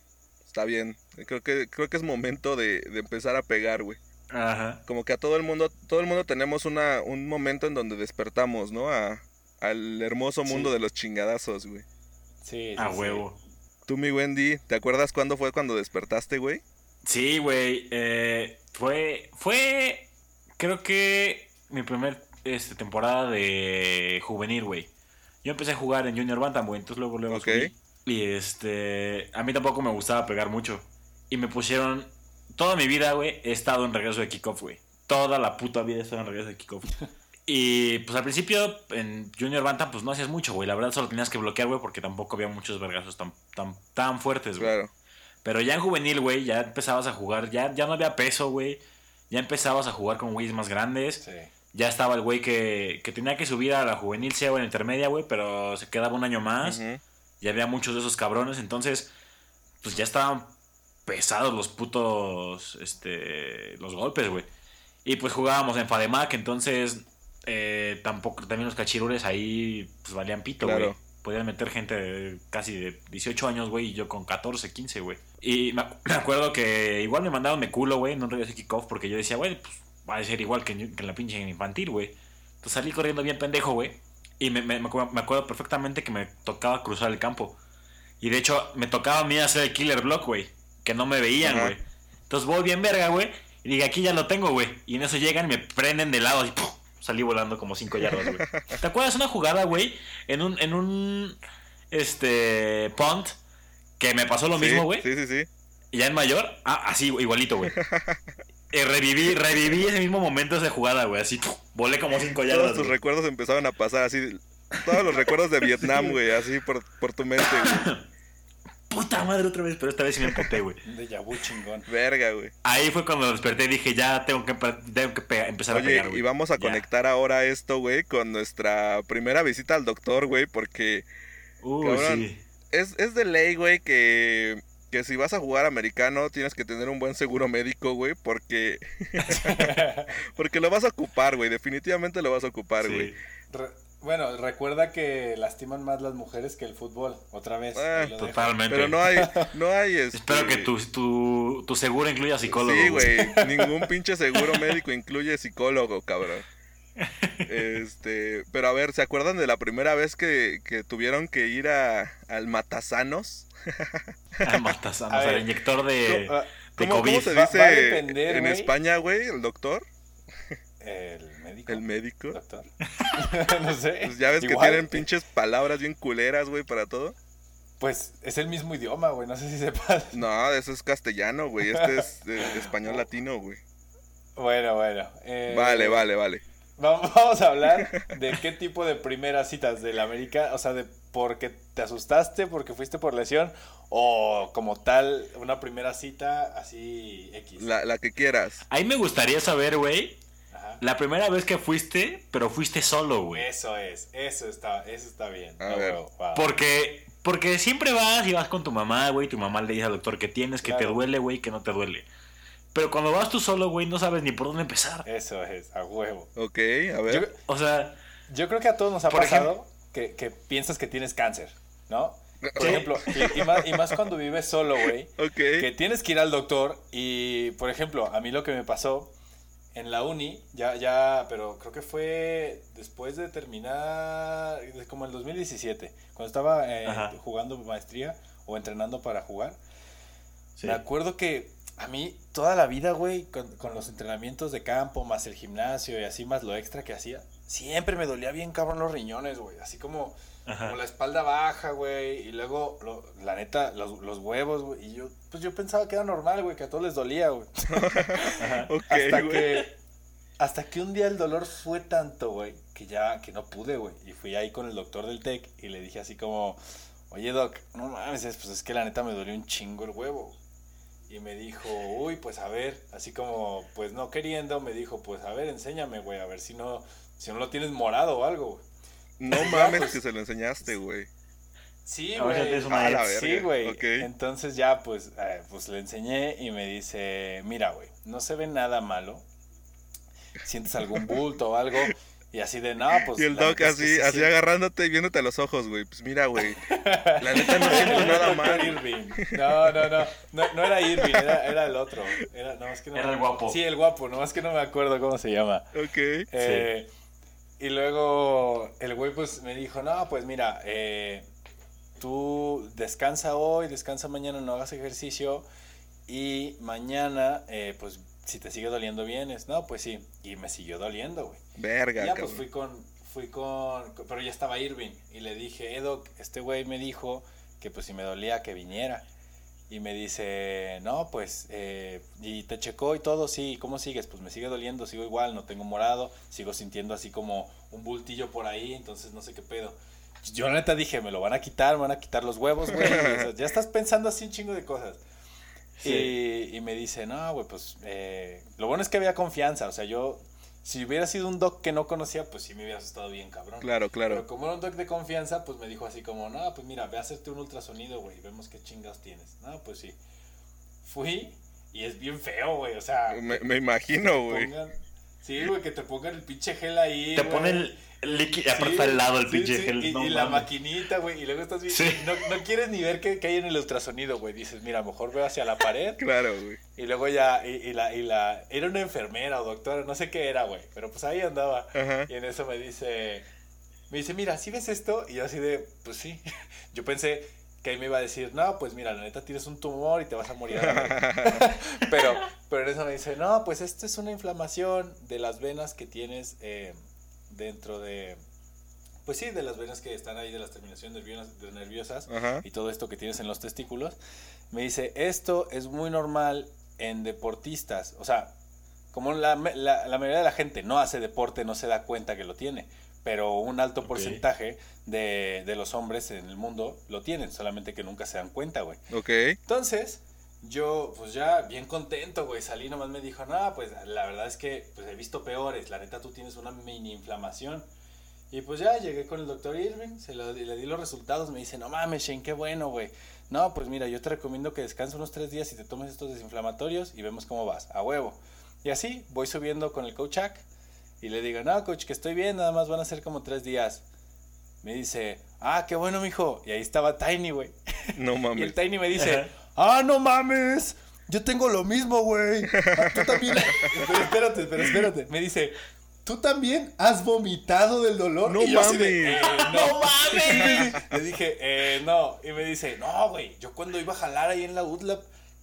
está bien. Creo que, creo que es momento de, de empezar a pegar, güey. Ajá. Como que a todo el mundo, todo el mundo tenemos una, un momento en donde despertamos, ¿no? A, al hermoso mundo Sí. de los chingadazos, güey. Sí, sí, A sí. Tú, mi Wendy, ¿te acuerdas cuándo fue cuando despertaste, güey? Sí, güey. eh, fue. Fue. Creo que mi primer este, temporada de juvenil, güey. Yo empecé a jugar en Junior Bantam, güey. Entonces luego, luego Ok. subí. Y este. A mí tampoco me gustaba pegar mucho. Y me pusieron. Toda mi vida, güey, he estado en regreso de kickoff, güey. Toda la puta vida he estado en regreso de kickoff. Y pues al principio en Junior Bantam, pues no hacías mucho, güey. La verdad solo tenías que bloquear, güey, porque tampoco había muchos vergazos tan, tan, tan fuertes, güey. Claro. Pero ya en juvenil, güey, ya empezabas a jugar, ya, ya no había peso, güey. Ya empezabas a jugar con güeyes más grandes. Sí. Ya estaba el güey que, que tenía que subir a la juvenil, sea o en intermedia, güey, pero se quedaba un año más. Ujú. Y había muchos de esos cabrones, entonces, pues ya estaban pesados los putos, este, los golpes, güey. Y pues jugábamos en Fademac, entonces, eh, tampoco, también los cachirules ahí, pues valían pito, güey. Claro. Podían meter gente de casi de 18 años, güey, y yo con 14, 15, güey. Y me, acu- me acuerdo que igual me mandaron de culo, güey, no regresé kickoff porque yo decía, güey, pues va a ser igual que en, que en la pinche infantil, güey. Entonces salí corriendo bien pendejo, güey. Y me, me- me acuerdo, me acuerdo perfectamente que me tocaba cruzar el campo. Y de hecho, me tocaba a mí hacer el killer block, güey. Que no me veían, güey. Entonces voy bien verga, güey. Y dije, aquí ya lo tengo, güey. Y en eso llegan y me prenden de lado y ¡pum! Salí volando como 5 yardas, güey. ¿Te acuerdas una jugada, güey? En un, en un, este, punt, que me pasó lo Sí, mismo, güey. Sí, sí, sí. Ya en mayor, ah, así, igualito, güey. Eh, reviví, reviví ese mismo momento de esa jugada, güey. Así, ¡pum! volé como 5 Todos yardas. tus güey. recuerdos empezaron a pasar así. Todos los recuerdos de Vietnam, güey, así por, por tu mente, güey. Puta madre otra vez, pero esta vez sí me emputé, güey. Déjà vu chingón. Verga, güey. Ahí fue cuando desperté y dije, ya tengo que, tengo que pe- empezar a pegar, güey. y vamos a Ya. conectar ahora esto, güey, con nuestra primera visita al doctor, güey, porque cabrón. sí. es, es de ley, güey, que, que si vas a jugar americano tienes que tener un buen seguro médico, güey, porque, porque lo vas a ocupar, güey, definitivamente lo vas a ocupar, Sí. güey. Bueno, recuerda que lastiman más las mujeres que el fútbol. Otra vez. Dejo. Totalmente. Pero no hay, no hay, este... Espero que tu, tu, tu seguro incluya psicólogo. Sí, güey, ningún pinche seguro médico incluye psicólogo, cabrón. Este, pero a ver, ¿se acuerdan de la primera vez que, que tuvieron que ir a, al Matasanos? Matasano, A o sea, ver. el inyector de, de ¿Cómo, COVID. cómo se dice va a depender, en. España, güey? ¿El doctor? El médico. ¿El médico? Doctor. no sé. Pues ya ves que tienen pinches palabras bien culeras, güey, para todo. Pues es el mismo idioma, güey. No sé si sepas. No, eso es castellano, güey. Este es eh, español latino, güey. Bueno, bueno. eh, Vale, vale, vale. Vamos vamos a hablar de qué tipo de primeras citas del América, o sea, de porque te asustaste, porque fuiste por lesión, o como tal, una primera cita así X. La, la que quieras. Ahí me gustaría saber, güey, Ajá. la primera vez que fuiste, pero fuiste solo, güey. Eso es, eso está, eso está bien. A Ah, ver. va. Porque, porque siempre vas y vas con tu mamá, güey, tu mamá le dice al doctor que tienes, que te Claro. duele, güey, que no te duele. Pero cuando vas tú solo, güey, no sabes ni por dónde empezar. Eso es, a huevo. Ok, a ver. Yo, O sea, yo creo que a todos nos ha pasado que, que piensas que tienes cáncer, ¿no? Por ejemplo, y, y más, y más cuando vives solo, güey. Ok. Que tienes que ir al doctor y, por ejemplo, a mí lo que me pasó en la uni, ya, ya, pero creo que fue después de terminar, como el 2017, cuando estaba eh, jugando maestría o entrenando para jugar. Sí. Me acuerdo que a mí toda la vida, güey, con, con los entrenamientos de campo, más el gimnasio y así, más lo extra que hacía, siempre me dolía bien cabrón los riñones, güey. Así como, Ajá. como la espalda baja, güey. Y luego, lo- la neta, los, los huevos, güey. Y yo, pues yo pensaba que era normal, güey, que a todos les dolía, güey. Ajá. Ok, hasta güey. que, hasta que un día el dolor fue tanto, güey, que ya, que no pude, güey. Y fui ahí con el doctor del TEC y le dije así como, oye, doc, no mames, es- pues es que la neta me dolió un chingo el huevo. Y me dijo, uy, pues a ver, así como, pues no queriendo, me dijo, pues a ver, enséñame, güey, a ver si no, si no lo tienes morado o algo, güey. No mames pues. que se lo enseñaste, güey. Sí, A ver si güey. Sí, güey. ok. Entonces ya, pues, eh, pues le enseñé y me dice, mira, güey, no se ve nada malo. Sientes algún bulto o algo. Y así de, no, pues. Y el doc es que así, sí así siento". agarrándote y viéndote a los ojos, güey. Pues mira, güey. La neta no siento nada mal. Irving. No, no, no, no. No era Irving, era, era el otro. Era, no, es que no Era me- el guapo. Sí, el guapo, nomás que no me acuerdo cómo se llama. Ok. Eh, Y luego el güey pues me dijo, no, pues mira, eh, tú descansa hoy, descansa mañana, no hagas ejercicio y mañana, eh, pues si te sigue doliendo vienes. No, pues sí. Y me siguió doliendo, güey. Verga, Y ya cabrón. pues fui con, fui con, pero ya estaba Irving y le dije, Edo, este güey me dijo que pues si me dolía que viniera. Y me dice, no, pues, eh, y te checó y todo, sí, ¿cómo sigues? Pues me sigue doliendo, sigo igual, no tengo morado, sigo sintiendo así como un bultillo por ahí, entonces no sé qué pedo. Yo la neta dije, me lo van a quitar, me van a quitar los huevos, güey. ya estás pensando así un chingo de cosas. Sí. Y, y me dice, no, güey, pues eh, lo bueno es que había confianza. O sea, yo, si hubiera sido un doc que no conocía, pues sí me hubiera asustado bien, cabrón. Claro, Pero claro. como era un doc de confianza, pues me dijo así como, no, pues mira, ve a hacerte un ultrasonido, güey, y vemos qué chingados tienes. No, pues sí. Fui y es bien feo, güey, o sea... Me, imagino, güey. pongan- Sí, güey, que te pongan el pinche gel ahí. Te güey. ponen el líquido, Sí, aparte está al lado el sí, pinche sí, gel. Y, no y la maquinita, güey. Y luego estás bien. Sí. No, no quieres ni ver qué, qué hay en el ultrasonido, güey. Dices, mira, mejor veo hacia la pared. Claro, güey. Y luego ya. Y, y la, y la. Era una enfermera o doctora, no sé qué era, güey. Pero pues ahí andaba. Ajá. Y en eso me dice. Me dice, mira, ¿sí ves esto? Y yo así de, pues sí. Yo pensé que ahí me iba a decir, no, pues mira, la neta tienes un tumor y te vas a morir. a la verga". pero, pero en eso me dice, no, pues esto es una inflamación de las venas que tienes eh, dentro de. Pues sí, de las venas que están ahí, de las terminaciones nerviosas, de nerviosas Ajá. y todo esto que tienes en los testículos. Me dice, esto es muy normal en deportistas. O sea, como la, la, la mayoría de la gente no hace deporte, no se da cuenta que lo tiene. Pero un alto Ok. porcentaje de, de los hombres en el mundo lo tienen, solamente que nunca se dan cuenta, güey. Ok. Entonces, yo, pues ya bien contento, güey, salí, nomás me dijo, no, pues la verdad es que pues, he visto peores, la neta tú tienes una mini inflamación. Y pues ya llegué con el doctor Irving, se lo, le di los resultados, me dice, no mames, Shane, qué bueno, güey. No, pues mira, yo te recomiendo que descanses unos tres días y te tomes estos desinflamatorios y vemos cómo vas, a huevo. Y así voy subiendo con el coach Hack y le digo, no, coach, que estoy bien, nada más van a ser como tres días. Me dice, ah, qué bueno, mijo. Y ahí estaba Tiny, güey. No Y el mames. Tiny me dice, Ajá. ah, no mames, yo tengo lo mismo, güey. Ah, Tú también. pero espérate, pero espérate. Me dice, ¿tú también has vomitado del dolor? No Y yo así de, mames. "Eh, no mames. Le dije, eh, no. Y me dice, no, güey, yo cuando iba a jalar ahí en la UTLAB,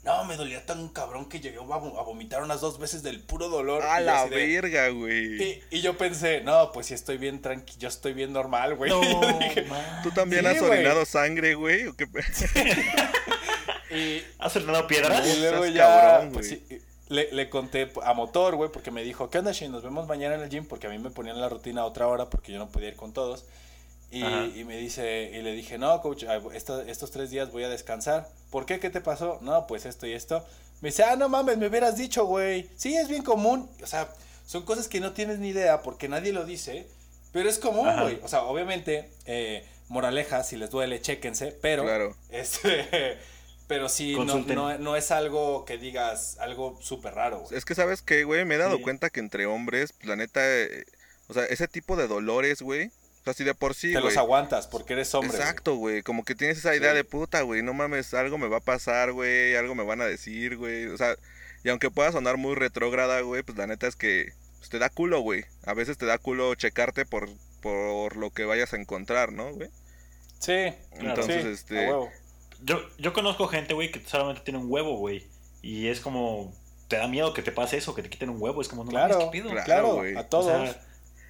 no, me dolía tan cabrón que llegué a vo- a vomitar unas dos veces del puro dolor. A la de- verga, güey. y, y yo pensé, no, pues si estoy bien tranqui, yo estoy bien normal, güey. No. ¿Tú también Sí, has güey. orinado sangre, güey? ¿O qué y, ¿Has ordenado piedras? Y luego ya, cabrón, pues güey. sí, le, le conté a Motor, güey, porque me dijo, ¿qué onda, Shane? Nos vemos mañana en el gym, porque a mí me ponían la rutina a otra hora, porque yo no podía ir con todos. Y, y me dice, y le dije, no, coach, ah, esto- estos tres días voy a descansar. ¿Por qué? ¿Qué te pasó? No, pues esto y esto. Me dice, ah, no mames, me hubieras dicho, güey. Sí, es bien común. O sea, son cosas que no tienes ni idea, porque nadie lo dice, pero es común, güey. O sea, obviamente, eh, moraleja, si les duele, chéquense, pero... Claro. Este, pero sí, no, no, no es algo que digas algo súper raro, güey. Es que, ¿sabes qué, güey? Me he dado Sí. cuenta que entre hombres, la neta, eh, o sea, ese tipo de dolores, güey, O sea, si de por sí, Te los aguantas porque eres hombre. Exacto, güey. Como que tienes esa idea Sí. de puta, güey. No mames, algo me va a pasar, güey. Algo me van a decir, güey. O sea, y aunque pueda sonar muy retrógrada, güey, pues la neta es que pues, te da culo, güey. A veces te da culo checarte por, por lo que vayas a encontrar, ¿no, güey? Sí, Entonces, sí, este-. Yo, yo conozco gente, güey, que solamente tiene un huevo, güey. Y es como. Te da miedo que te pase eso, que te quiten un huevo. Es como, no mames, Claro, ¿qué pedo? Claro, claro, güey. a O todos. sea,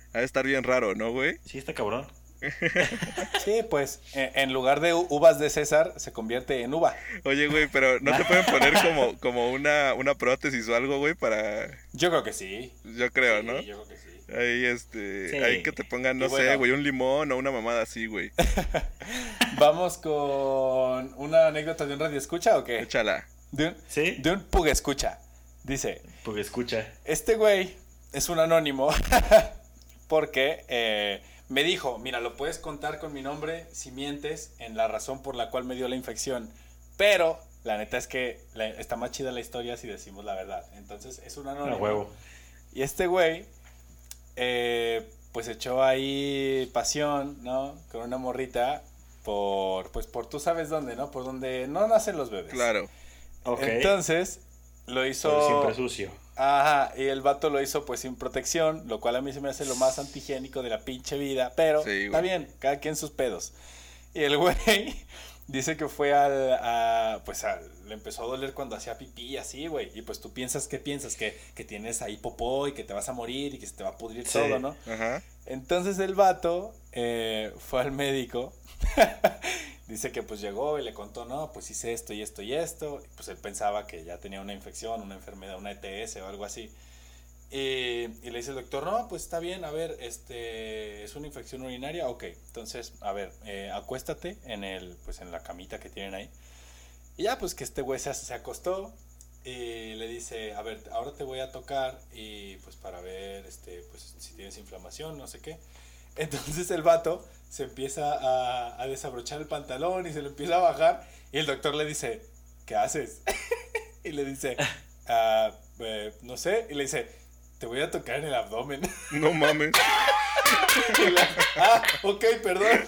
Ha de estar bien raro, ¿no, güey? sí, está cabrón. Sí, pues eh, en lugar de uvas de César se convierte en uva. Oye, güey, pero ¿no te pueden poner como, como una, una prótesis o algo, güey? Para... Yo creo que sí. Yo creo, Sí, ¿no? Yo creo que sí. Ahí, este... Sí. Ahí que te pongan, no sé, güey, un limón o una mamada así, güey. Vamos con una anécdota de un radio escucha o qué? Échala. De un, ¿Sí? de un pug escucha. Dice, Porque escucha. este güey es un anónimo porque eh, me dijo, mira, lo puedes contar con mi nombre si mientes en la razón por la cual me dio la infección. Pero la neta es que la- está más chida la historia si decimos la verdad. Entonces es un A anónimo. huevo. Y este güey, eh, pues echó ahí pasión, ¿no? Con una morrita por, pues por tú sabes dónde, ¿no? Por donde no nacen los bebés. Claro. Ok. Entonces, lo Pero hizo... siempre sucio. Ajá, y el vato lo hizo pues sin protección, lo cual a mí se me hace lo más antihigiénico de la pinche vida, pero Sí, está bien, cada quien sus pedos. Y el güey dice que fue al, a, pues le empezó a doler cuando hacía pipí así, güey, y pues tú piensas, ¿qué piensas? Que, que tienes ahí popó y que te vas a morir y que se te va a pudrir Sí. todo, ¿no? Ajá. Entonces el vato eh, fue al médico. Dice que pues llegó y le contó, no, pues hice esto y esto y esto. Y, pues él pensaba que ya tenía una infección, una enfermedad, una ETS o algo así. Y, y le dice el doctor, no, pues está bien, a ver, este, es una infección urinaria, ok. Entonces, a ver, eh, acuéstate en el, pues en la camita que tienen ahí. Y ya, pues que este güey se, se acostó y le dice, a ver, ahora te voy a tocar y pues para ver, este, pues si tienes inflamación, no sé qué. Entonces el vato se empieza a, a desabrochar el pantalón y se lo empieza a bajar y el doctor le dice, ¿qué haces? y le dice, "Ah, eh, no sé, y le dice, te voy a tocar en el abdomen. No mames. La- ah, ok, perdón.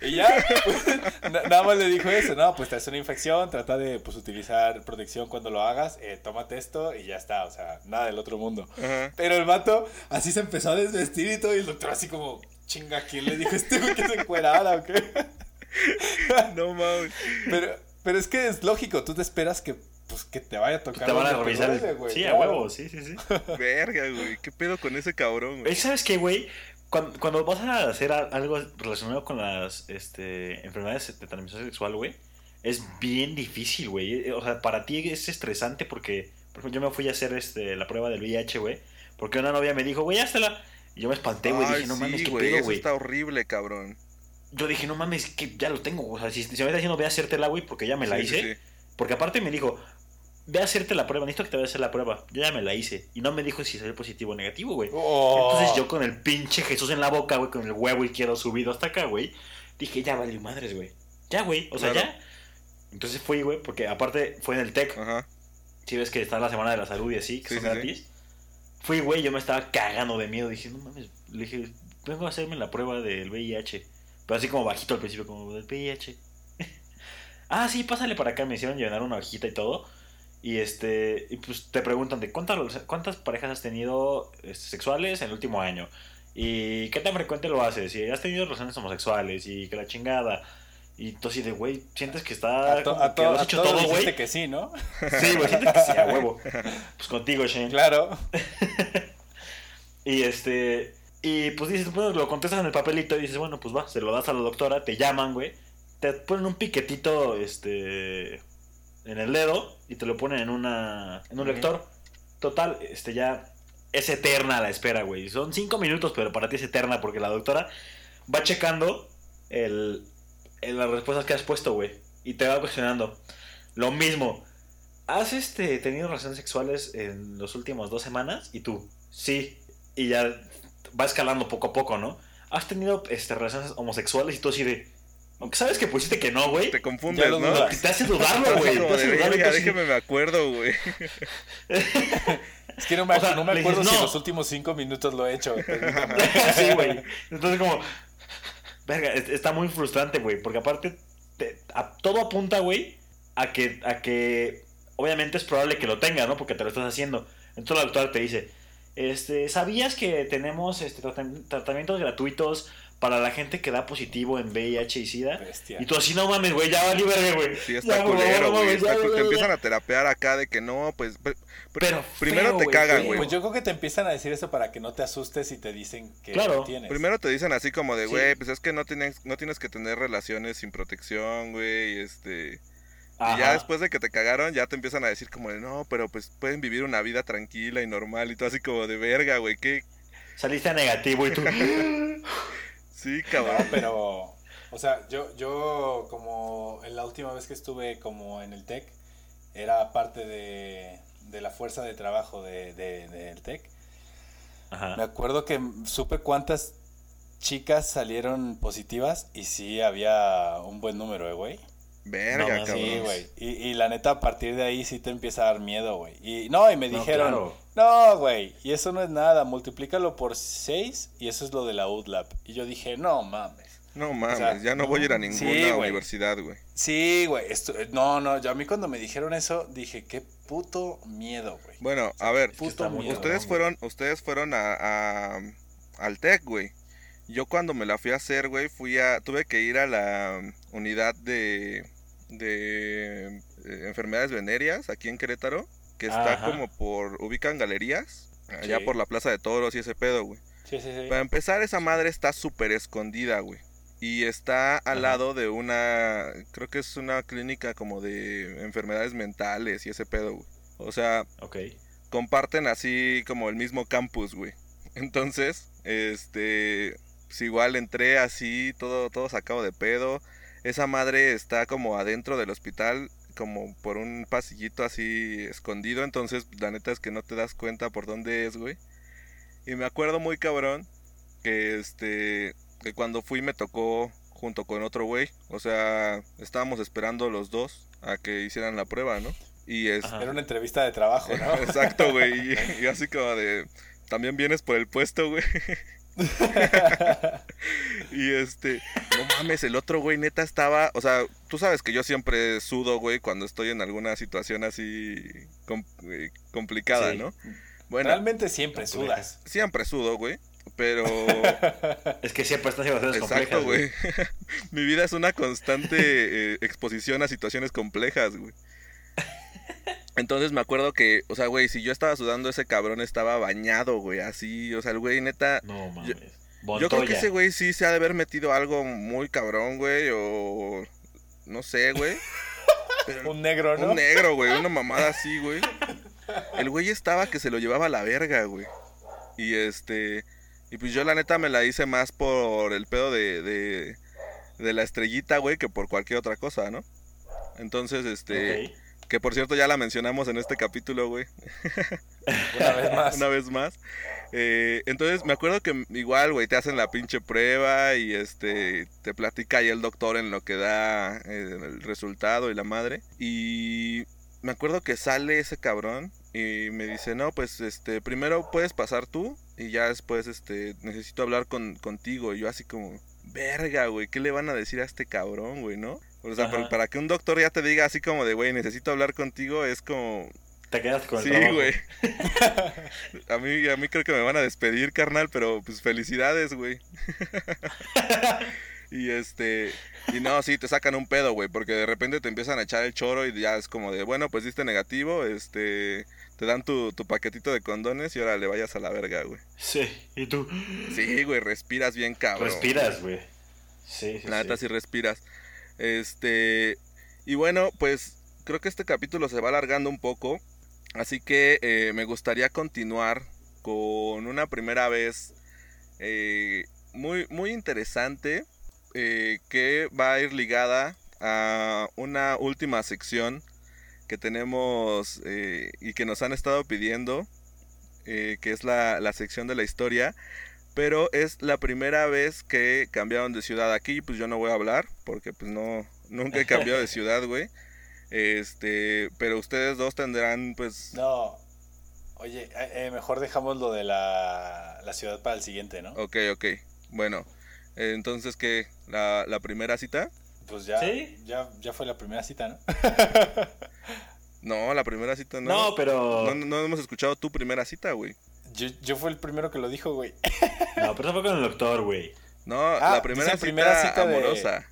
Y ya, pues, na- nada más le dijo eso, no, pues te hace una infección, trata de pues utilizar protección cuando lo hagas, eh, tómate esto y ya está, o sea, nada del otro mundo. Ajá. Pero el vato así se empezó a desvestir y todo, y el doctor así como, chinga, ¿quién le dijo a este güey que se encuerara o qué? No mames. Pero, pero es que es lógico, tú te esperas que, pues, que te vaya a tocar. Te van a revisar. el- duele, güey, sí, a huevo, sí, sí, sí. Verga, güey. ¿Qué pedo con ese cabrón, güey? ¿Sabes qué, güey? Cuando, cuando vas a hacer algo relacionado con las este, enfermedades de transmisión sexual, güey, es bien difícil, güey. Eh, O sea, para ti es estresante porque, por ejemplo, yo me fui a hacer este, la prueba del VIH, güey, porque una novia me dijo, güey, háztela. Y yo me espanté, güey. Dije, no mames, sí, qué güey. pedo, güey. está horrible, cabrón. Yo dije, no mames, que ya lo tengo. O sea, si, si me está diciendo, ve a hacértela, güey, porque ya me la Sí, hice. sí, sí. Porque aparte me dijo, ve a hacerte la prueba, necesito que te vayas a hacer la prueba. Yo ya me la hice. Y no me dijo si salió positivo o negativo, güey. Oh. Entonces yo con el pinche Jesús en la boca, güey, con el huevo izquierdo subido hasta acá, güey. Dije, ya valió madres, güey. Ya, güey. O sea, Claro. ya. Entonces fui, güey, porque aparte fue en el TEC. Ajá. Si ves que está la Semana de la Salud y así, que Sí, son sí, sí. Fui, güey, yo me estaba cagando de miedo. Dije, no mames. Le dije, vengo a hacerme la prueba del VIH. Pero así como bajito al principio, como del VIH. ah, sí, pásale para acá. Me hicieron llenar una hojita y todo. Y este, y pues te preguntan de cuántas, cuántas parejas has tenido este, sexuales en el último año. Y qué tan frecuente lo haces. Y has tenido relaciones homosexuales y que la chingada. Y tú así de, güey, sientes que está. A, to- a que to- lo has a hecho todos todo, güey. que sí, ¿no? Sí, güey, sientes que sí, a huevo. Pues contigo, Shane. Claro. Y este. Y pues dices, bueno, lo contestas en el papelito y dices, bueno, pues va, se lo das a la doctora, te llaman, güey. Te ponen un piquetito, este. En el dedo y te lo ponen en una. En un lector. Total, este ya. Es eterna la espera, güey. Son cinco minutos, pero para ti es eterna porque la doctora va checando el, el- las respuestas que has puesto, güey. Y te va cuestionando. Lo mismo. ¿Has este, tenido relaciones sexuales en los últimos dos semanas? Y tú, sí. Y ya va escalando poco a poco, ¿no? ¿Has tenido este, relaciones homosexuales? Y tú así de... Aunque sabes que pusiste que no, güey. Te confundes, Ya ¿no? dudas. Te hace dudarlo, güey. Te hace dudarlo. y verga, tú así- déjeme me acuerdo, güey. Es que no me, O sea, no me acuerdo dices, si en "No". los últimos cinco minutos lo he hecho. sí, güey. Entonces como... Verga, es- está muy frustrante, güey. Porque aparte, te- todo apunta, güey, a que, a que obviamente es probable que lo tenga, ¿no? Porque te lo estás haciendo. Entonces la doctora te dice, este, ¿sabías que tenemos este, tratam- tratamientos gratuitos para la gente que da positivo en VIH y SIDA? Bestia. Y tú así, no mames, güey, ya vali verga, güey. Sí, Ya, está favor, culero, güey. está ya, ya, Te ya. empiezan a terapear acá de que no, pues. pe- pe- Pero primero feo, te cagan, güey. Pues yo creo que te empiezan a decir eso para que no te asustes y te dicen que Claro. lo tienes. Primero te dicen así como de, Sí. güey, pues es que no tienes, no tienes que tener relaciones sin protección, güey, este... Y ya después de que te cagaron, ya te empiezan a decir como de, no, pero pues pueden vivir una vida tranquila y normal y todo así como de verga, güey, que... Saliste a negativo y tú... Sí, No, cabrón. pero, o sea, yo, yo como en la última vez que estuve como en el TEC, era parte de, de la fuerza de trabajo de, de- del TEC. Me acuerdo que supe cuántas chicas salieron positivas y sí había un buen número, eh, güey. Verga, No, cabrón. Sí, güey. Y, y la neta, a partir de ahí sí te empieza a dar miedo, güey. Y no, y me No, dijeron, claro. No, güey, y eso no es nada, multiplícalo por 6 y eso es lo de la UDLAP. Y yo dije, no mames. No mames, sea, ya no voy a ir a ninguna universidad, güey. Sí, güey, esto- no, no, yo a mí cuando me dijeron eso dije, qué puto miedo, güey. Bueno, a ver, Puto miedo. ustedes fueron, ustedes fueron a, a- al TEC, güey. Yo cuando me la fui a hacer, güey, fui a, tuve que ir a la unidad de, de eh, enfermedades venéreas aquí en Querétaro, que está Ajá. como por, ubican galerías, allá Sí. por la Plaza de Toros y ese pedo, güey. Sí, sí, sí. Para empezar, esa madre está súper escondida, güey. Y está al Ajá. lado de una, creo que es una clínica como de enfermedades mentales y ese pedo, güey. O sea, Ok. comparten así como el mismo campus, güey. Entonces, este, pues igual entré así, todo, todo sacado de pedo. Esa madre está como adentro del hospital, como por un pasillito así escondido. Entonces, la neta es que no te das cuenta por dónde es, güey. Y me acuerdo muy cabrón que este, que cuando fui me tocó junto con otro güey. O sea, estábamos esperando los dos a que hicieran la prueba, ¿no? Y es, Ajá. Era una entrevista de trabajo, ¿no? Exacto, güey. Y, y así como de. También vienes por el puesto, güey. y este. No mames, el otro güey neta estaba. O sea, tú sabes que yo siempre sudo, güey, cuando estoy en alguna situación así. com- eh, complicada, Sí. ¿no? Bueno, Realmente siempre sudas. siempre sudo, güey. Pero. Es que siempre estás en situaciones Exacto, complejas, güey. Mi vida es una constante eh, exposición a situaciones complejas, güey. Entonces me acuerdo que, o sea, güey, si yo estaba sudando, ese cabrón estaba bañado, güey, así, o sea, el güey neta... No mames. Yo creo que ese güey sí se ha de haber metido algo muy cabrón, güey, o... No sé, güey. Pero Un negro, ¿no? un negro, güey, una mamada así, güey. El güey estaba que se lo llevaba a la verga, güey. Y este... Y pues yo la neta me la hice más por el pedo de, de, de la estrellita, güey, que por cualquier otra cosa, ¿no? Entonces, este... Ok. Que por cierto ya la mencionamos en este capítulo, güey. Una vez más. Una vez más. Eh, entonces me acuerdo que igual, güey, te hacen la pinche prueba y este te platica ahí el doctor en lo que da eh, el resultado y la madre. Y me acuerdo que sale ese cabrón y me dice, no, pues este, primero puedes pasar tú y ya después este, necesito hablar con, contigo. Y yo así como, verga, güey, ¿qué le van a decir a este cabrón, güey, no? O sea, para, para que un doctor ya te diga así como de, güey, necesito hablar contigo, es como, Te quedas con el Sí, trabajo. güey. a mí, a mí creo que me van a despedir, carnal, pero pues felicidades, güey. y este, y no, sí, te sacan un pedo, güey, porque de repente te empiezan a echar el choro y ya es como de, bueno, pues diste negativo, este, te dan tu, tu paquetito de condones y ahora le vayas a la verga, güey. Sí, y tú Sí, güey, respiras bien cabrón. respiras, güey. Sí, sí, La neta sí. sí respiras. Este. Y bueno, pues creo que este capítulo se va alargando un poco. Así que eh, me gustaría continuar con una primera vez eh, muy, muy interesante. eh, que va a ir ligada a una última sección que tenemos y que nos han estado pidiendo. que es la, la sección de la historia. Pero es la primera vez que cambiaron de ciudad aquí, pues yo no voy a hablar, porque pues no, nunca he cambiado de ciudad, güey. Este, pero ustedes dos tendrán, pues, No. Oye, eh, eh, mejor dejamos lo de la, la ciudad para el siguiente, ¿no? ok, ok. Bueno, Eh, Entonces, ¿qué? ¿La, la primera cita? Pues ya, ¿Sí? ya, ya fue la primera cita, ¿no? No, la primera cita no. No, pero. No, no, no hemos escuchado tu primera cita, güey. Yo, yo fui el primero que lo dijo, güey. No, pero eso fue con el doctor, güey. No, Ah, la primera cita, primera cita de- amorosa.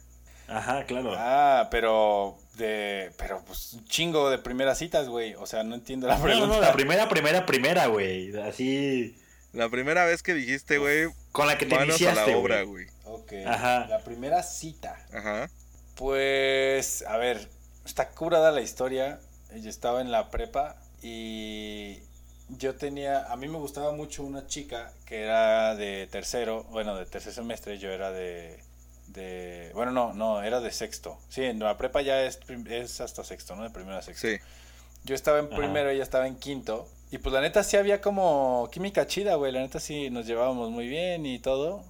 Ajá, claro. Ah, pero de. Pero pues un chingo de primeras citas, güey. O sea, no entiendo la No, pregunta. no, no, la primera, primera, primera, güey. Así. La primera vez que dijiste, güey, Con la que te manos a la iniciaste, obra, güey. güey. Ok. Ajá. La primera cita. Ajá. Pues, a ver, está curada la historia. Yo estaba en la prepa y yo tenía, a mí me gustaba mucho una chica que era de tercero, bueno, de tercer semestre, yo era de, de, bueno, no, no, era de sexto. Sí, en la prepa ya es, es hasta sexto, ¿no? De primero a sexto. Sí. Yo estaba en Ajá. primero, ella estaba en quinto. Y pues la neta sí había como química chida, güey. La neta sí nos llevábamos muy bien y todo.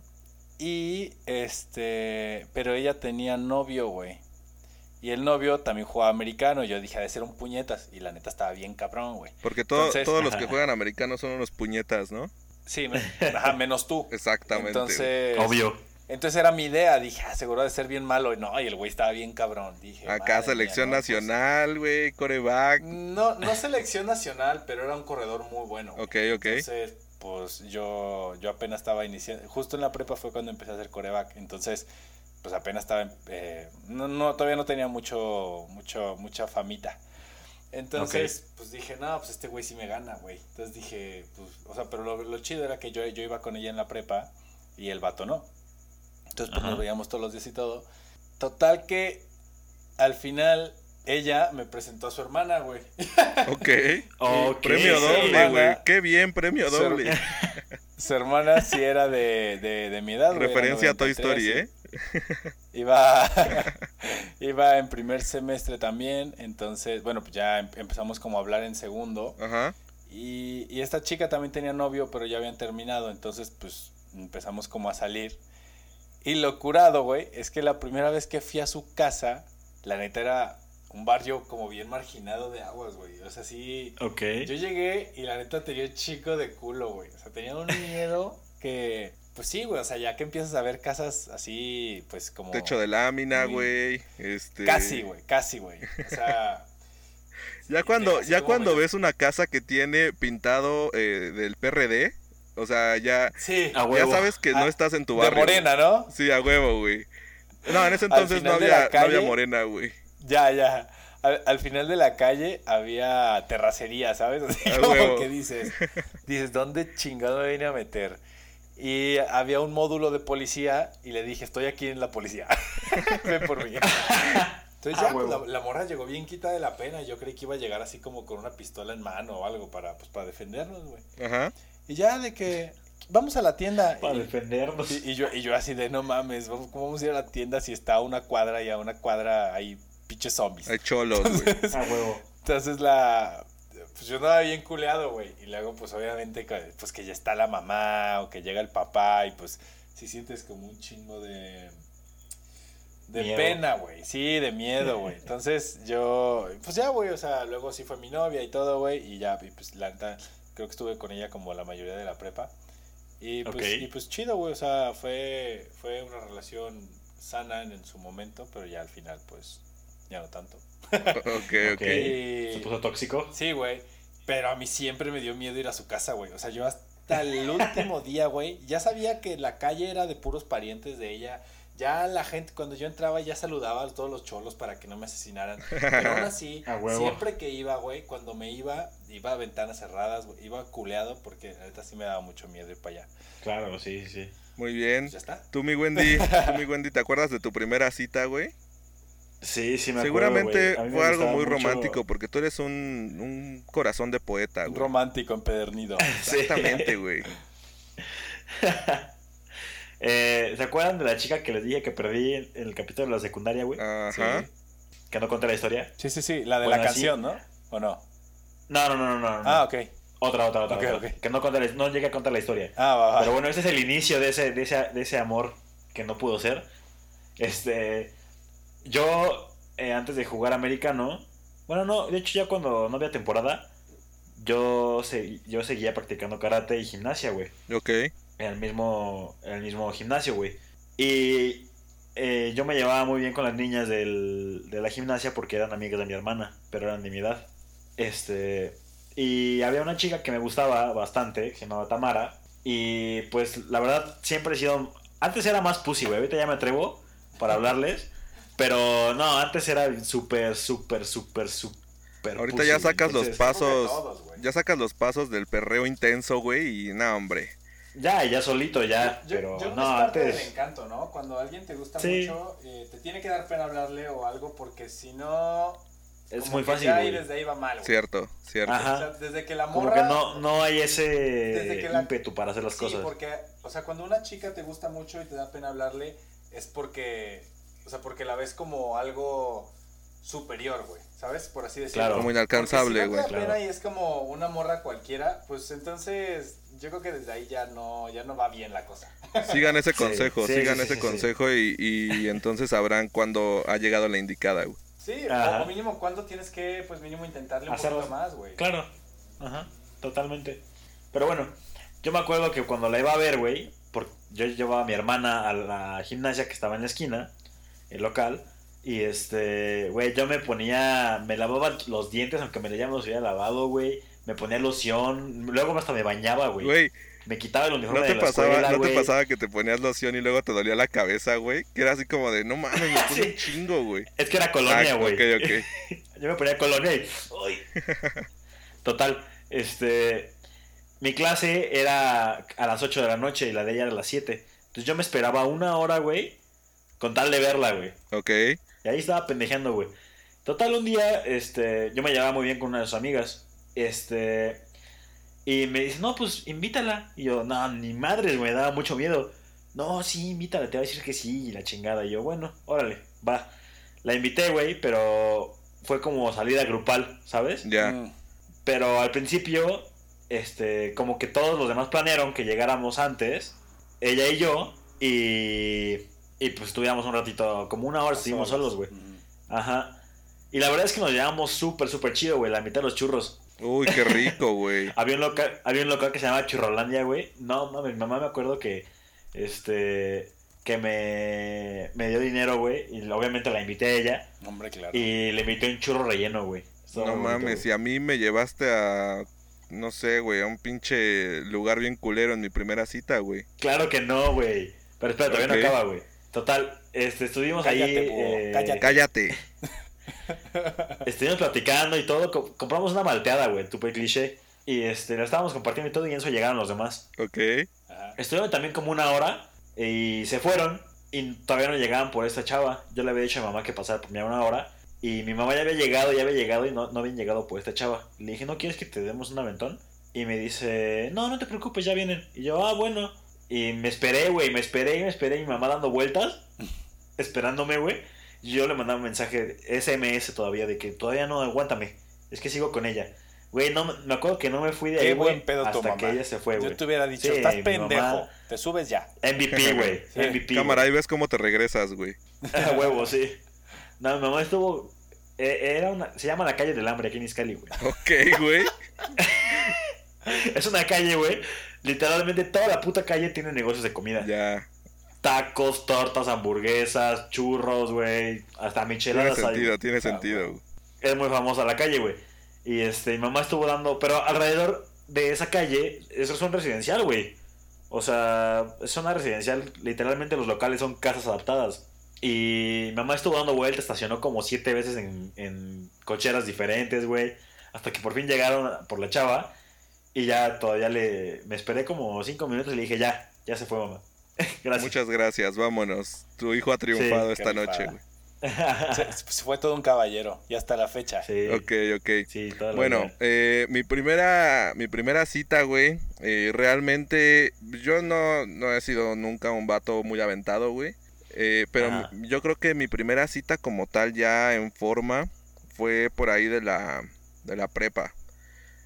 Y este, pero ella tenía novio, güey. Y el novio también jugaba americano. Yo dije, ha de ser un puñetas. Y la neta estaba bien cabrón, güey. Porque todo- Entonces- todos los que juegan americanos son unos puñetas, ¿no? Sí, ajá, menos tú. Exactamente. Entonces, Obvio. entonces era mi idea. Dije, ah, seguro de ser bien malo. Y no, y el güey estaba bien cabrón. Dije, Acá selección mía, no, pues, nacional, güey, coreback. No, no selección nacional, pero era un corredor muy bueno. Ok, ok. Entonces, pues yo, yo apenas estaba iniciando, justo en la prepa fue cuando empecé a hacer coreback, entonces, pues apenas estaba, en- eh, no, no, todavía no tenía mucho, mucho, mucha famita. Entonces, pues dije, no, pues este güey sí me gana, güey. Entonces dije, pues, o sea, pero lo, lo chido era que yo, yo iba con ella en la prepa y el vato no. Entonces, pues Ajá. nos veíamos todos los días y todo. Total que al final ella me presentó a su hermana, güey. Ok. Ok, premio sí. doble, güey. Qué bien, premio doble. Su hermana sí era de, de, de mi edad, güey, Referencia a Toy 93, Story, ¿eh? Iba, iba en primer semestre también, entonces, bueno, pues ya em- empezamos como a hablar en segundo. Ajá. Y, y esta chica también tenía novio, pero ya habían terminado, entonces pues empezamos como a salir. Y lo curado, güey, es que la primera vez que fui a su casa, la neta era un barrio como bien marginado de aguas, güey. O sea, sí... Ok. Yo llegué y la neta tenía un chico de culo, güey. O sea, tenía un miedo que... Pues sí, güey, o sea, ya que empiezas a ver casas así, pues como... Techo de lámina, güey. Este. Casi, güey, casi, güey. O sea... Ya cuando, ya como cuando ves una casa que tiene pintado eh, del PRD, o sea, ya, Sí, A ya huevo. sabes que no Ah, estás en tu de barrio. morena, ¿no? Sí, a huevo, güey. No, en ese entonces no de había, no había morena, güey. Ya, ya. Al, al final de la calle había terracería, ¿sabes? Así A como huevo. que dices, dices, ¿dónde chingado me vine a meter? Y había un módulo de policía y le dije, estoy aquí en la policía. Ven por mí. Entonces Ah, ya, pues, la, la morra llegó bien quita de la pena. Yo creí que iba a llegar así como con una pistola en mano o algo para, pues, para defendernos, güey. Ajá. Y ya de que, vamos a la tienda. Para Y- defendernos. y, y yo, y yo así de, no mames, ¿cómo cómo vamos a ir a la tienda si está a una cuadra y a una cuadra hay pinches zombies? Hay cholos, güey. A huevo. Entonces la... Pues yo andaba bien culeado, güey. Y luego, pues obviamente, que- pues que ya está la mamá o que llega el papá y pues sí sientes como un chingo de... De Miedo. pena, güey. Sí, de miedo, güey. Entonces yo... Pues ya, güey, o sea, luego sí fue mi novia y todo, güey. Y ya, y pues la neta, creo que estuve con ella como la mayoría de la prepa. Y pues, y pues chido, güey. O sea, fue, fue una relación sana en, en su momento, pero ya al final, pues, ya no tanto. Ok, ok. Ok. Y- ¿Se puso tóxico? Sí, güey. Pero a mí siempre me dio miedo ir a su casa, güey. O sea, yo hasta el último día, güey, ya sabía que la calle era de puros parientes de ella. Ya la gente, cuando yo entraba, ya saludaba a todos los cholos para que no me asesinaran. Pero aún así, siempre que iba, güey, cuando me iba, iba a ventanas cerradas, güey, iba culeado porque neta sí me daba mucho miedo ir para allá. Claro, sí, sí. Muy bien. Pues ya está. Tú, mi Wendy, tú, mi Wendy, ¿te acuerdas de tu primera cita, güey? Sí, sí me acuerdo, Seguramente fue algo muy mucho- romántico porque tú eres un, un corazón de poeta, Un güey. romántico empedernido. Sí. Exactamente, güey. Eh, ¿Se acuerdan de la chica que les dije que perdí en el capítulo de la secundaria, güey? Ajá. Que no conté la historia. Sí, sí, sí. La de Bueno, la así- canción, ¿no? ¿O no? No, no, no, no, no. Ah, ok. Otra, otra, otra. Ok, otra. ok. Que no conté la- no llegué a contar la historia. Ah, va, va. Pero bueno, ese es el inicio de ese, de ese, de ese amor que no pudo ser. Este. Yo, eh, antes de jugar americano. Bueno, no, de hecho, ya cuando no había temporada. Yo, se- yo seguía practicando karate y gimnasia, güey. Ok. En el mismo, en el mismo gimnasio, güey. Y eh, yo me llevaba muy bien con las niñas del- de la gimnasia porque eran amigas de mi hermana, pero eran de mi edad. Este, y había una chica que me gustaba bastante, que se llamaba Tamara. Y pues la verdad siempre he sido... Antes era más pussy, güey. Ahorita ya me atrevo para hablarles. Pero no, antes era súper, súper, súper, súper... Ahorita pussy, ya sacas los pasos. todos, güey. Ya sacas los pasos del perreo intenso, güey, y no, hombre. Ya, ya solito, ya. Yo, pero yo no, es parte antes... del encanto, ¿no? Cuando alguien te gusta Sí. mucho, eh, te tiene que dar pena hablarle o algo porque si no... Es como muy fácil, ya güey. desde ahí va mal, güey. Cierto, cierto. Ajá. O sea, desde que la Como morra... que no, no hay Desde ese que la- ímpetu para hacer las sí, cosas. porque, o sea, cuando una chica te gusta mucho y te da pena hablarle, es porque, o sea, porque la ves como algo superior, güey, ¿sabes? Por así decirlo. Claro. Como inalcanzable, si no güey. da pena claro. y es como una morra cualquiera, pues entonces yo creo que desde ahí ya no, ya no va bien la cosa. Sigan ese consejo, sí, sigan sí, ese sí, sí. consejo y, y entonces sabrán cuándo ha llegado la indicada, güey. Sí, Ajá. o mínimo cuándo tienes que, pues mínimo intentarle un Hacerlo. poquito más, güey. Claro, ajá, totalmente. Pero bueno, yo me acuerdo que cuando la iba a ver, güey, porque yo llevaba a mi hermana a la gimnasia que estaba en la esquina, el local, y este, güey, yo me ponía, me lavaba los dientes, aunque me ya me los había lavado, güey, me ponía loción, luego hasta me bañaba, güey, me quitaba el uniforme ¿no de te la pasaba, escuela, ¿no te güey. pasaba que te ponías loción y luego te dolía la cabeza, güey? Que era así como de, no mames, me puse Sí. un chingo, güey. Es que era colonia, Ah, güey. ok, ok. Yo me ponía colonia y. ¡Uy! Total, este. Mi clase era a las 8 de la noche y la de ella era a las 7. Entonces yo me esperaba una hora, güey, con tal de verla, güey. Ok, Y ahí estaba pendejeando, güey. Total, un día, este, yo me llevaba muy bien con una de sus amigas. Este. Y me dice, no, pues invítala. Y yo, no, ni madres, güey, me daba mucho miedo. No, sí, invítala, te va a decir que sí, y la chingada. Y yo, bueno, órale, va. La invité, güey, pero fue como salida grupal, ¿sabes? ya. Pero al principio, este, como que todos los demás planearon que llegáramos antes, ella y yo, y, y pues estuviéramos un ratito, como una hora estuvimos solos, güey. Ajá. Y la verdad es que nos llevamos súper, súper chido, güey, la mitad de los churros. Uy, qué rico, güey. Había un local, había un local que se llama Churrolandia, güey. No, no, mi mamá me acuerdo que, este, que me, me dio dinero, güey, y obviamente la invité a ella, Hombre, claro. y le invité un churro relleno, güey. No bonito, mames, y a mí me llevaste a, no sé, güey, a un pinche lugar bien culero en mi primera cita, güey. Claro que no, güey. Pero espera, todavía Ok. no acaba, güey. Total, este, estuvimos ahí. Cállate, eh, cállate. Cállate. Estuvimos platicando y todo. co- compramos una malteada, güey, tupe cliché. Y este, la estábamos compartiendo y todo, y en eso llegaron los demás. Ok. Ajá. Estuvieron también como una hora y se fueron. Y todavía no llegaban por esta chava. Yo le había dicho a mi mamá que pasara por mí a una hora. Y mi mamá ya había llegado, ya había llegado y no, no habían llegado por esta chava. Le dije, ¿no quieres que te demos un aventón? Y me dice, no, no te preocupes, ya vienen. Y yo, ah, bueno. Y me esperé, güey, me esperé y me esperé. Y mi mamá dando vueltas, esperándome, güey. Y yo le mandaba un mensaje SMS todavía de que todavía no, aguántame. Es que sigo con ella. Güey, no, me- acuerdo que no me fui de Qué ahí, buen güey, tu hasta mamá. que ella se fue, güey. Yo te hubiera dicho, Sí, estás mi pendejo, mamá- te subes ya. MVP, güey. Sí. MVP. Cámara, ahí ves cómo te regresas, güey. A huevo, sí. No, mi mamá estuvo. eh, Era una, se llama la calle del hambre aquí en Iscali, güey. Ok, güey. Es una calle, güey. Literalmente toda la puta calle tiene negocios de comida. Ya. Tacos, tortas, hamburguesas, churros, güey. Hasta Tiene micheladas hay. sentido, tiene Ah, sentido. Es muy famosa la calle, güey. Y este, mi mamá estuvo dando. Pero alrededor de esa calle, eso es un residencial, güey. O sea, es una residencial. Literalmente los locales son casas adaptadas. Y mi mamá estuvo dando vueltas, estacionó como siete veces en, en cocheras diferentes, güey. Hasta que por fin llegaron por la chava. Y ya todavía le. Me esperé como cinco minutos y le dije, ya, ya se fue, mamá. Gracias. Muchas gracias, vámonos. Tu hijo ha triunfado Sí, esta noche, güey. Se, se fue todo un caballero y hasta la fecha. sí, Ok, ok. sí, Bueno, eh, mi primera mi primera cita, güey, eh, realmente yo no, no he sido nunca un vato muy aventado, güey. Eh, pero Ajá. yo creo que mi primera cita como tal ya en forma fue por ahí de la, de la prepa.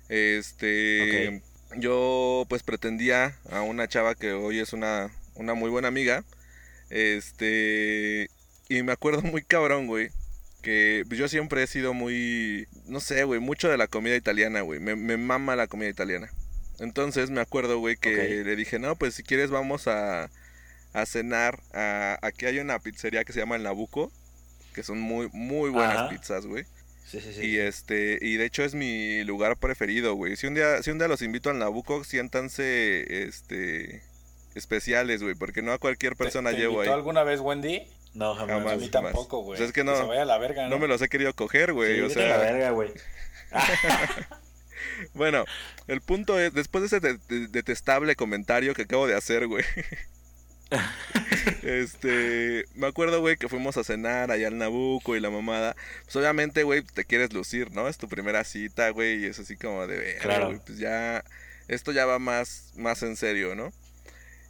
Este, yo pues pretendía a una chava que hoy es una, una muy buena amiga. Este, y me acuerdo muy cabrón, güey, que yo siempre he sido muy, no sé, güey, mucho de la comida italiana, güey. Me, me mama la comida italiana. Entonces me acuerdo, güey, que le dije, no, pues si quieres vamos a, a cenar. A, aquí hay una pizzería que se llama El Nabuco, que son muy, muy buenas Ajá. pizzas, güey. Sí, sí, sí. Y este, y de hecho es mi lugar preferido, güey. Si un día, si un día los invito al Nabuco, siéntanse, este, especiales, güey, porque no a cualquier ¿Te- persona te llevo ahí. alguna vez Wendy? No, jamás. Jamás. a mí jamás. tampoco, güey. Pues es que no- se vaya a la verga, ¿no? No me los he querido coger, güey. Sí, o vete a la sea, verga, güey. bueno, el punto es, después de ese de- de- detestable comentario que acabo de hacer, güey. este, me acuerdo, güey, que fuimos a cenar allá al Nabuco y la mamada. Pues obviamente, güey, te quieres lucir, ¿no? Es tu primera cita, güey, y es así como de, "Verga, Claro. güey, pues ya, esto ya va más, más en serio, ¿no?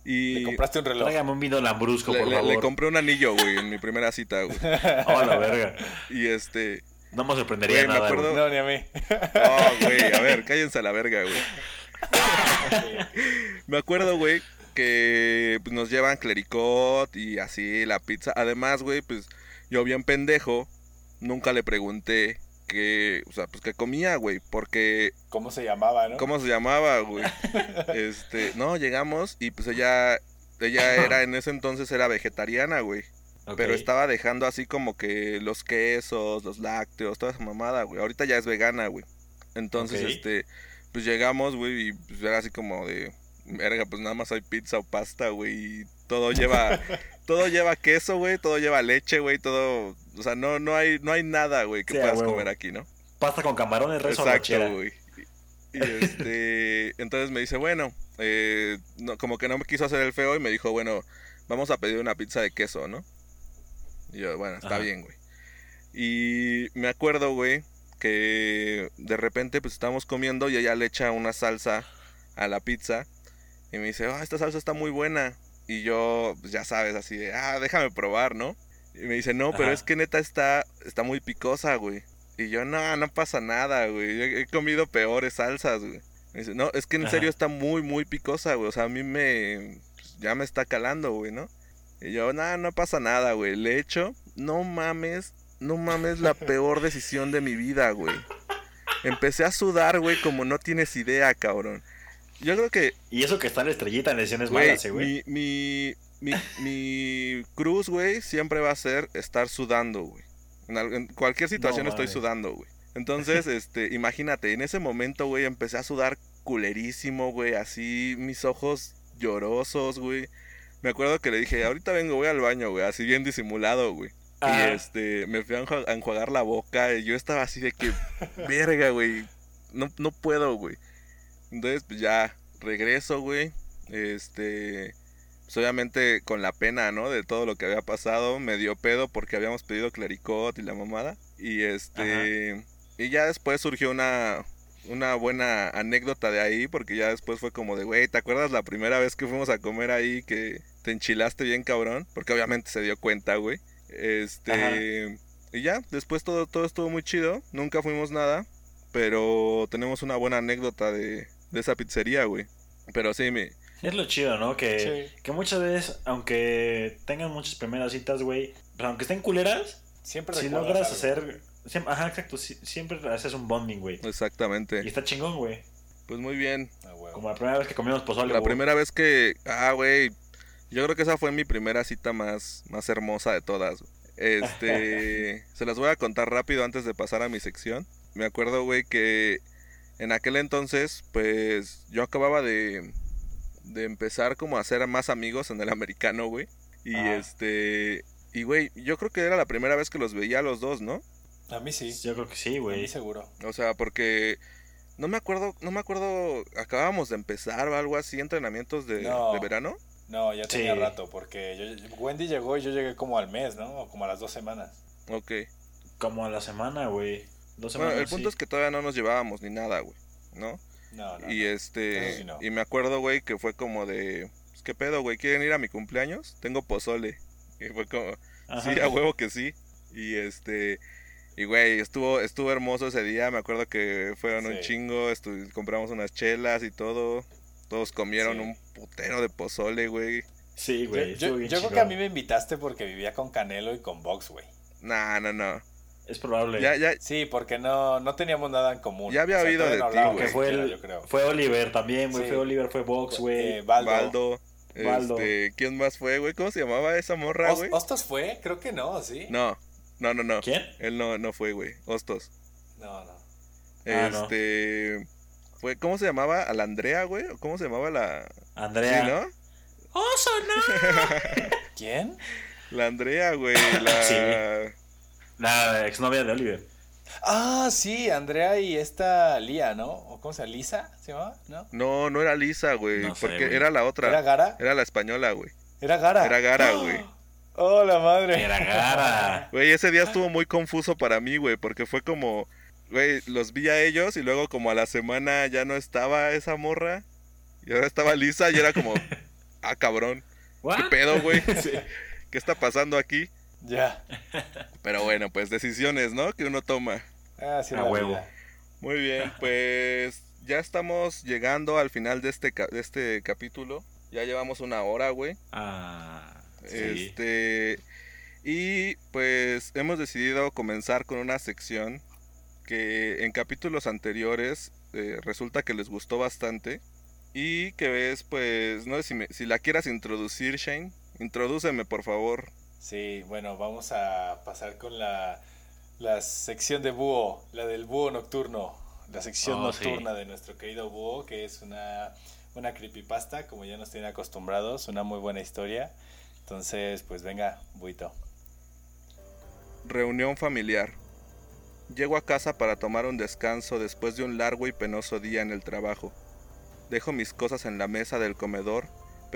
Y Le compraste un reloj. Tráigame un vino lambrusco, le, por le- favor. le compré un anillo, güey, en mi primera cita, güey. Oh, la verga. Y este, No me sorprendería Güey, me nada, acuerdo- güey. No, ni a mí. oh, güey, a ver, cállense a la verga, güey. Me acuerdo, güey, que pues, nos llevan clericot y así la pizza. Además, güey, pues yo bien pendejo, nunca le pregunté qué, o sea, pues qué comía, güey, porque ¿Cómo se llamaba, no? ¿cómo se llamaba, güey? Este, no, llegamos y pues ella ella era en ese entonces era vegetariana, güey, pero estaba dejando así como que los quesos, los lácteos, toda esa mamada, güey. Ahorita ya es vegana, güey. Entonces, este, pues llegamos, güey, y pues era así como de, verga, pues nada más hay pizza o pasta, güey, y todo lleva, todo lleva queso, güey, todo lleva leche, güey, todo, o sea, no, no hay, no hay nada, güey, que Sí, puedas comer aquí, ¿no? Pasta con camarones, res o arrachera. Exacto, güey. Y este, entonces me dice, bueno, eh, no, como que no me quiso hacer el feo y me dijo, bueno, vamos a pedir una pizza de queso, ¿no? Y yo, bueno, está Ajá. bien, güey. Y me acuerdo, güey, que de repente pues estábamos comiendo y ella le echa una salsa a la pizza y me dice, ah, esta salsa está muy buena. Y yo, pues ya sabes, así de, ah, déjame probar, ¿no? Y me dice, no, pero Ajá. es que neta está, está muy picosa, güey. Y yo, no, no pasa nada, güey. He, he comido peores salsas, güey. Me dice, no, es que en Ajá. serio está muy, muy picosa, güey. O sea, a mí me, pues, ya me está calando, güey, ¿no? Y yo, no, no pasa nada, güey. Le echo, no mames, no mames la peor decisión de mi vida, güey. Empecé a sudar, güey, como no tienes idea, cabrón. Yo creo que Y eso que está en la estrellita en lesiones Güey, malas, güey. mi, mi, mi, mi cruz, güey, siempre va a ser estar sudando, güey. En, al- en cualquier situación No estoy sudando, güey. Entonces, este, imagínate, en ese momento, güey, empecé a sudar culerísimo, güey, así, mis ojos llorosos, güey. Me acuerdo que le dije, ahorita vengo, voy al baño, güey, así bien disimulado, güey. Ajá. Y este, me fui a a enjuagar la boca y yo estaba así de que, verga, güey, no, no puedo, güey. Entonces, pues ya regreso, güey. Este, pues obviamente con la pena, ¿no? De todo lo que había pasado, me dio pedo porque habíamos pedido clericot y la mamada. Y este, y ya después surgió una, una buena anécdota de ahí, porque ya después fue como de, güey, ¿te acuerdas la primera vez que fuimos a comer ahí que te enchilaste bien cabrón? Porque obviamente se dio cuenta, güey. Este, Ajá. y ya, después todo, todo estuvo muy chido, nunca fuimos nada, pero tenemos una buena anécdota de, de esa pizzería, güey. Pero sí, mi, Es lo chido, ¿no? Que, Sí. que muchas veces, aunque tengan muchas primeras citas, güey, pero aunque estén culeras, Siempre si logras algo. hacer... ajá, exacto. si- siempre haces un bonding, güey. Y exactamente. está chingón, güey. Pues muy bien. Ah. Como la primera vez que comimos pozole, La güey. primera vez que, ah, güey, yo creo que esa fue mi primera cita más, más hermosa de todas. Este, se las voy a contar rápido antes de pasar a mi sección. Me acuerdo, güey, que en aquel entonces, pues, yo acababa de, de empezar como a hacer más amigos en el americano, güey. Y Ajá. este, y güey, yo creo que era la primera vez que los veía a los dos, ¿no? A mí sí. Yo creo que sí, A mí güey. seguro. O sea, porque no me acuerdo, no me acuerdo, acabábamos de empezar o algo así, entrenamientos de, No. de verano. No, ya tenía Sí. rato, porque yo, Wendy llegó y yo llegué como al mes, ¿no? O como a las dos semanas. Ok. Como a la semana, güey. Dos Bueno, el punto sí. es que todavía no nos llevábamos ni nada, güey, ¿no? No, no. y no. este, sí no. y me acuerdo, güey, que fue como de, pues, ¿qué pedo, güey? ¿Quieren ir a mi cumpleaños? Tengo pozole. Y fue como, Ajá. sí, a huevo que sí. Y este, y güey, estuvo, estuvo hermoso ese día. Me acuerdo que fueron un chingo, compramos unas chelas y todo. Todos comieron Sí. un putero de pozole, güey. Sí, güey. yo- creo que a mí me invitaste porque vivía con Canelo y con Vox, güey. Nah, no, no. Es probable. Ya, ya, Sí, porque no, no teníamos nada en común. Ya había todavía de no ti, güey. Que fue, el- fue Oliver también, güey. Sí. Fue Oliver, fue Vox, güey. Eh, Baldo. Baldo. Baldo. Este, ¿quién más fue, güey? ¿Cómo se llamaba esa morra, Os- güey? ¿Hostos fue? Creo que no, ¿sí? No, no, no, no. ¿Quién? Él no, no fue, güey. Hostos. No, no. Ah, no. este. Fue, ¿Cómo se llamaba? ¿A la Andrea, güey? ¿O ¿Cómo se llamaba la.? Andrea. Sí, ¿no? ¡Oso, no! ¿Quién? La Andrea, güey. La. Sí. La exnovia de Oliver. Ah, sí, Andrea y esta Lía, ¿no? ¿O cómo se llama? ¿Lisa? ¿Se llamaba? ¿No? No, no era Lisa, güey. No sé, porque güey. era la otra. ¿Era Gara? Era la española, güey. Era Gara. Era Gara, güey. Oh, la madre. Era Gara. Güey, ese día estuvo muy confuso para mí, güey, porque fue como, güey, los vi a ellos y luego como a la semana ya no estaba esa morra y ahora estaba Lisa y era como, ah, cabrón, ¿qué pedo, güey? Sí. ¿Qué está pasando aquí? Ya. Pero bueno, pues decisiones, ¿no? Que uno toma. Ah, sí, A huevo. vida. Muy bien, pues ya estamos llegando al final de este, ca- de este capítulo. Ya llevamos una hora, güey. Ah, sí. Este. Y pues hemos decidido comenzar con una sección que en capítulos anteriores eh, resulta que les gustó bastante. Y que es, pues, no sé si, me- si la quieras introducir, Shane. Introdúceme, por favor. Sí, bueno, vamos a pasar con la, la sección de búho, la del búho nocturno, la sección Oh, sí. nocturna de nuestro querido búho, que es una, una creepypasta, como ya nos tienen acostumbrados, una muy buena historia. Entonces, pues venga, buito. Reunión familiar. Llego a casa para tomar un descanso después de un largo y penoso día en el trabajo. Dejo mis cosas en la mesa del comedor,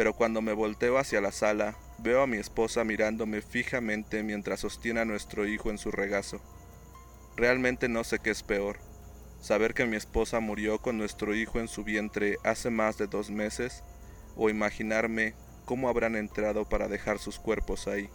pero cuando me volteo hacia la sala, veo a mi esposa mirándome fijamente mientras sostiene a nuestro hijo en su regazo. Realmente no sé qué es peor, saber que mi esposa murió con nuestro hijo en su vientre hace más de dos meses, o imaginarme cómo habrán entrado para dejar sus cuerpos ahí.